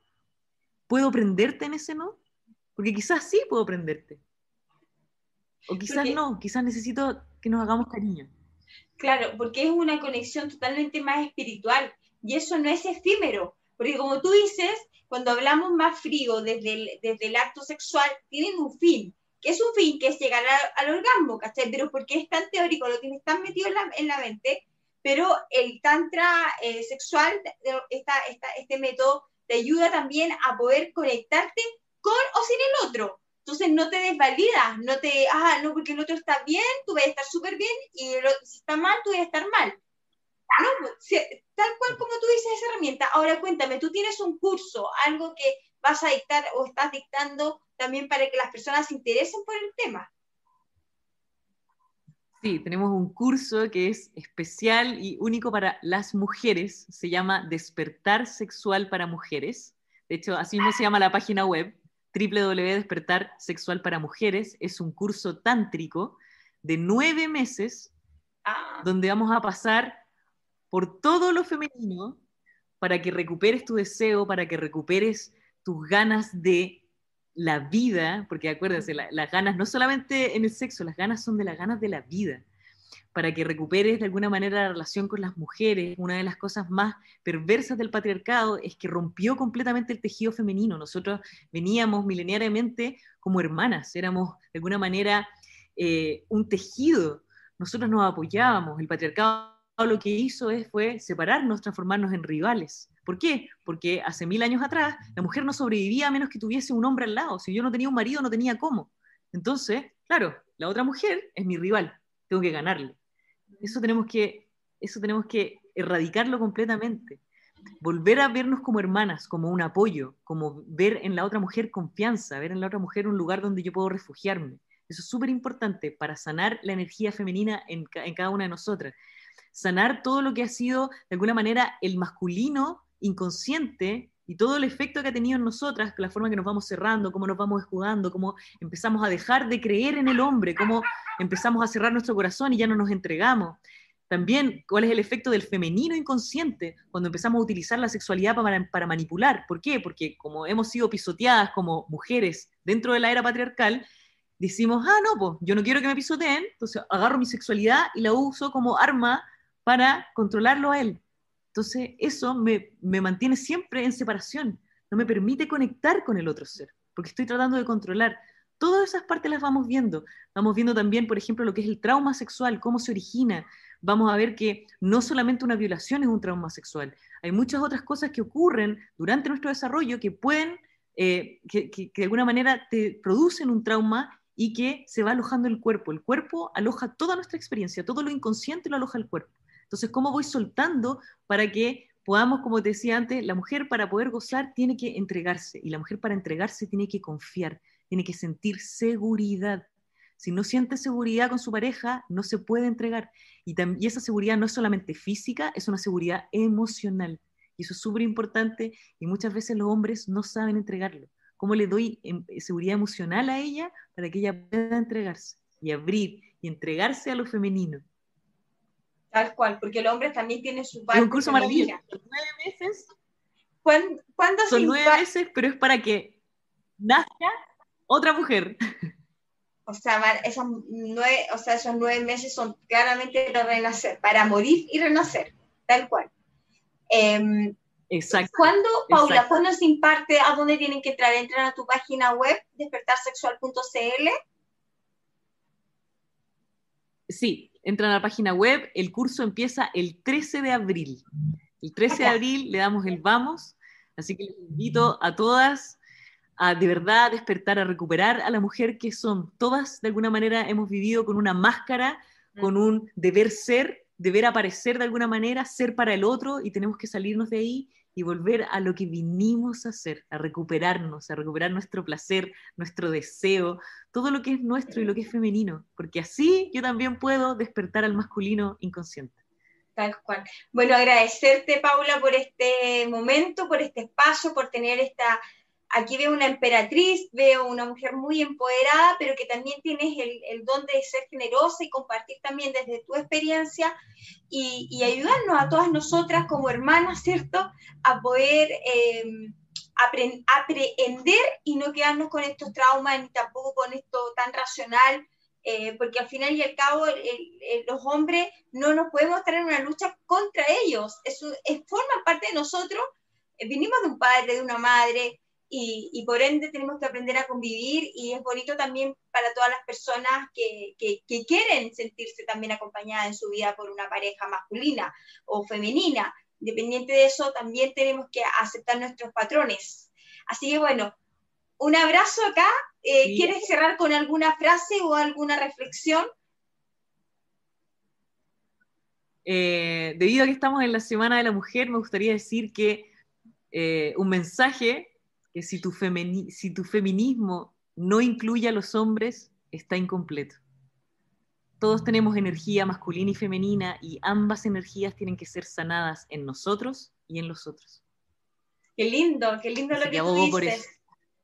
¿Puedo prenderte en ese no? Porque quizás sí puedo prenderte. O quizás no, quizás necesito que nos hagamos cariño. Claro, porque es una conexión totalmente más espiritual y eso no es efímero, porque como tú dices, cuando hablamos más frío desde el, desde el acto sexual, tienen un fin, es un fin, que es llegar al orgasmo, ¿cachai? Pero porque es tan teórico, lo tienes tan metido en la, en la mente, pero el tantra eh, sexual, esta, esta, este método, te ayuda también a poder conectarte con o sin el otro. Entonces no te desvalidas, no te, ah, no, porque el otro está bien, tú vas a estar súper bien, y si está mal, tú vas a estar mal. No, tal cual como tú dices esa herramienta. Ahora cuéntame, tú tienes un curso, algo que vas a dictar o estás dictando también para que las personas se interesen por el tema. Sí, tenemos un curso que es especial y único para las mujeres, se llama Despertar Sexual para Mujeres. De hecho, así mismo se llama la página web, www.despertar sexual para mujeres. Es un curso tántrico de nueve meses, ah. donde vamos a pasar por todo lo femenino para que recuperes tu deseo, para que recuperes tus ganas de la vida, porque acuérdense, las ganas no solamente en el sexo, las ganas son de las ganas de la vida, para que recuperes de alguna manera la relación con las mujeres. Una de las cosas más perversas del patriarcado es que rompió completamente el tejido femenino. Nosotros veníamos milenariamente como hermanas, éramos de alguna manera eh, un tejido. Nosotros nos apoyábamos. El patriarcado lo que hizo es, fue separarnos, transformarnos en rivales. ¿Por qué? Porque hace mil años atrás la mujer no sobrevivía a menos que tuviese un hombre al lado. Si yo no tenía un marido, no tenía cómo. Entonces, claro, la otra mujer es mi rival, tengo que ganarle. Eso tenemos que, eso tenemos que erradicarlo completamente. Volver a vernos como hermanas, como un apoyo, como ver en la otra mujer confianza, ver en la otra mujer un lugar donde yo puedo refugiarme. Eso es súper importante para sanar la energía femenina en, en cada una de nosotras sanar todo lo que ha sido, de alguna manera, el masculino inconsciente y todo el efecto que ha tenido en nosotras, la forma que nos vamos cerrando, cómo nos vamos escudando, cómo empezamos a dejar de creer en el hombre, cómo empezamos a cerrar nuestro corazón y ya no nos entregamos. También, cuál es el efecto del femenino inconsciente cuando empezamos a utilizar la sexualidad para, para manipular. ¿Por qué? Porque como hemos sido pisoteadas como mujeres dentro de la era patriarcal, decimos, ah, no, pues yo no quiero que me pisoteen, entonces agarro mi sexualidad y la uso como arma para controlarlo a él. Entonces, eso me, mantiene siempre en separación, no me permite conectar con el otro ser, porque estoy tratando de controlar. Todas esas partes las vamos viendo. Vamos viendo también, por ejemplo, lo que es el trauma sexual, cómo se origina. Vamos a ver que no solamente una violación es un trauma sexual, hay muchas otras cosas que ocurren durante nuestro desarrollo que pueden, eh, que, que de alguna manera te producen un trauma y que se va alojando el cuerpo. El cuerpo aloja toda nuestra experiencia, todo lo inconsciente lo aloja el cuerpo. Entonces, ¿cómo voy soltando para que podamos, como te decía antes, la mujer para poder gozar tiene que entregarse y la mujer para entregarse tiene que confiar, tiene que sentir seguridad. Si no siente seguridad con su pareja, no se puede entregar. Y, y esa seguridad no es solamente física, es una seguridad emocional. Y eso es súper importante y muchas veces los hombres no saben entregarlo. ¿Cómo le doy em, seguridad emocional a ella para que ella pueda entregarse y abrir y entregarse a lo femenino? Tal cual, porque el hombre también tiene su parte. Es un curso maravilloso. Nueve meses. ¿Cuándo, Son nueve meses, pero es para que nazca otra mujer. O sea, esos nueve, o sea, esos nueve meses son claramente para renacer, para morir y renacer, tal cual. Em, exacto. ¿Cuándo, Paula, cuándo se imparte? ¿A dónde tienen que entrar? ¿Entran a tu página web, despertarsexual.cl? Sí, entran a la página web, el curso empieza el 13 de abril. El 13 de abril le damos el vamos, así que les invito a todas a de verdad despertar, a recuperar a la mujer que son. Todas de alguna manera hemos vivido con una máscara, con un deber ser, deber aparecer de alguna manera, ser para el otro y tenemos que salirnos de ahí y volver a lo que vinimos a hacer, a recuperarnos, a recuperar nuestro placer, nuestro deseo, todo lo que es nuestro y lo que es femenino, porque así yo también puedo despertar al masculino inconsciente. Tal cual. Bueno, agradecerte, Paula, por este momento, por este espacio, por tener esta aquí veo una emperatriz, veo una mujer muy empoderada, pero que también tienes el, don de ser generosa y compartir también desde tu experiencia y, ayudarnos a todas nosotras como hermanas, ¿cierto? A poder em, aprender y no quedarnos con estos traumas ni tampoco con esto tan racional. Eh, porque al final y al cabo los hombres no nos podemos estar en una lucha contra ellos, eso es, forman parte de nosotros, eh, vinimos de un padre, de una madre, y, por ende tenemos que aprender a convivir y es bonito también para todas las personas que, que, quieren sentirse también acompañadas en su vida por una pareja masculina o femenina. Independiente de eso, también tenemos que aceptar nuestros patrones. Así que bueno, un abrazo acá. Eh, ¿Quieres cerrar con alguna frase o alguna reflexión? Eh, debido a que estamos en la Semana de la Mujer, me gustaría decir que eh, un mensaje que si tu, si tu feminismo no incluye a los hombres, está incompleto. Todos tenemos energía masculina y femenina y ambas energías tienen que ser sanadas en nosotros y en los otros. Qué lindo, qué lindo lo que tú dices.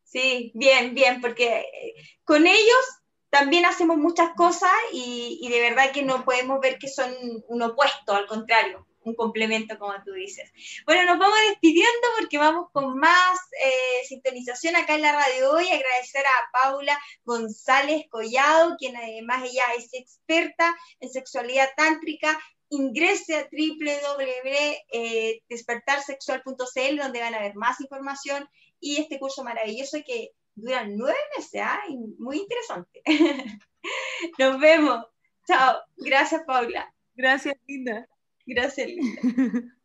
Sí, bien, bien, porque eh, con ellos también hacemos muchas cosas y, y, de verdad que no podemos ver que son un opuesto, al contrario. Un complemento, como tú dices. Bueno, nos vamos despidiendo porque vamos con más eh, sintonización acá en la radio hoy. Agradecer a Paula González Collado, quien además ella es experta en sexualidad tántrica. Ingrese a www.despertarsexual.cl donde van a ver más información y este curso maravilloso que dura nueve meses, ¿ah? muy interesante. Nos vemos. Chao. Gracias, Paula. Gracias, Linda. Gracias, Linda.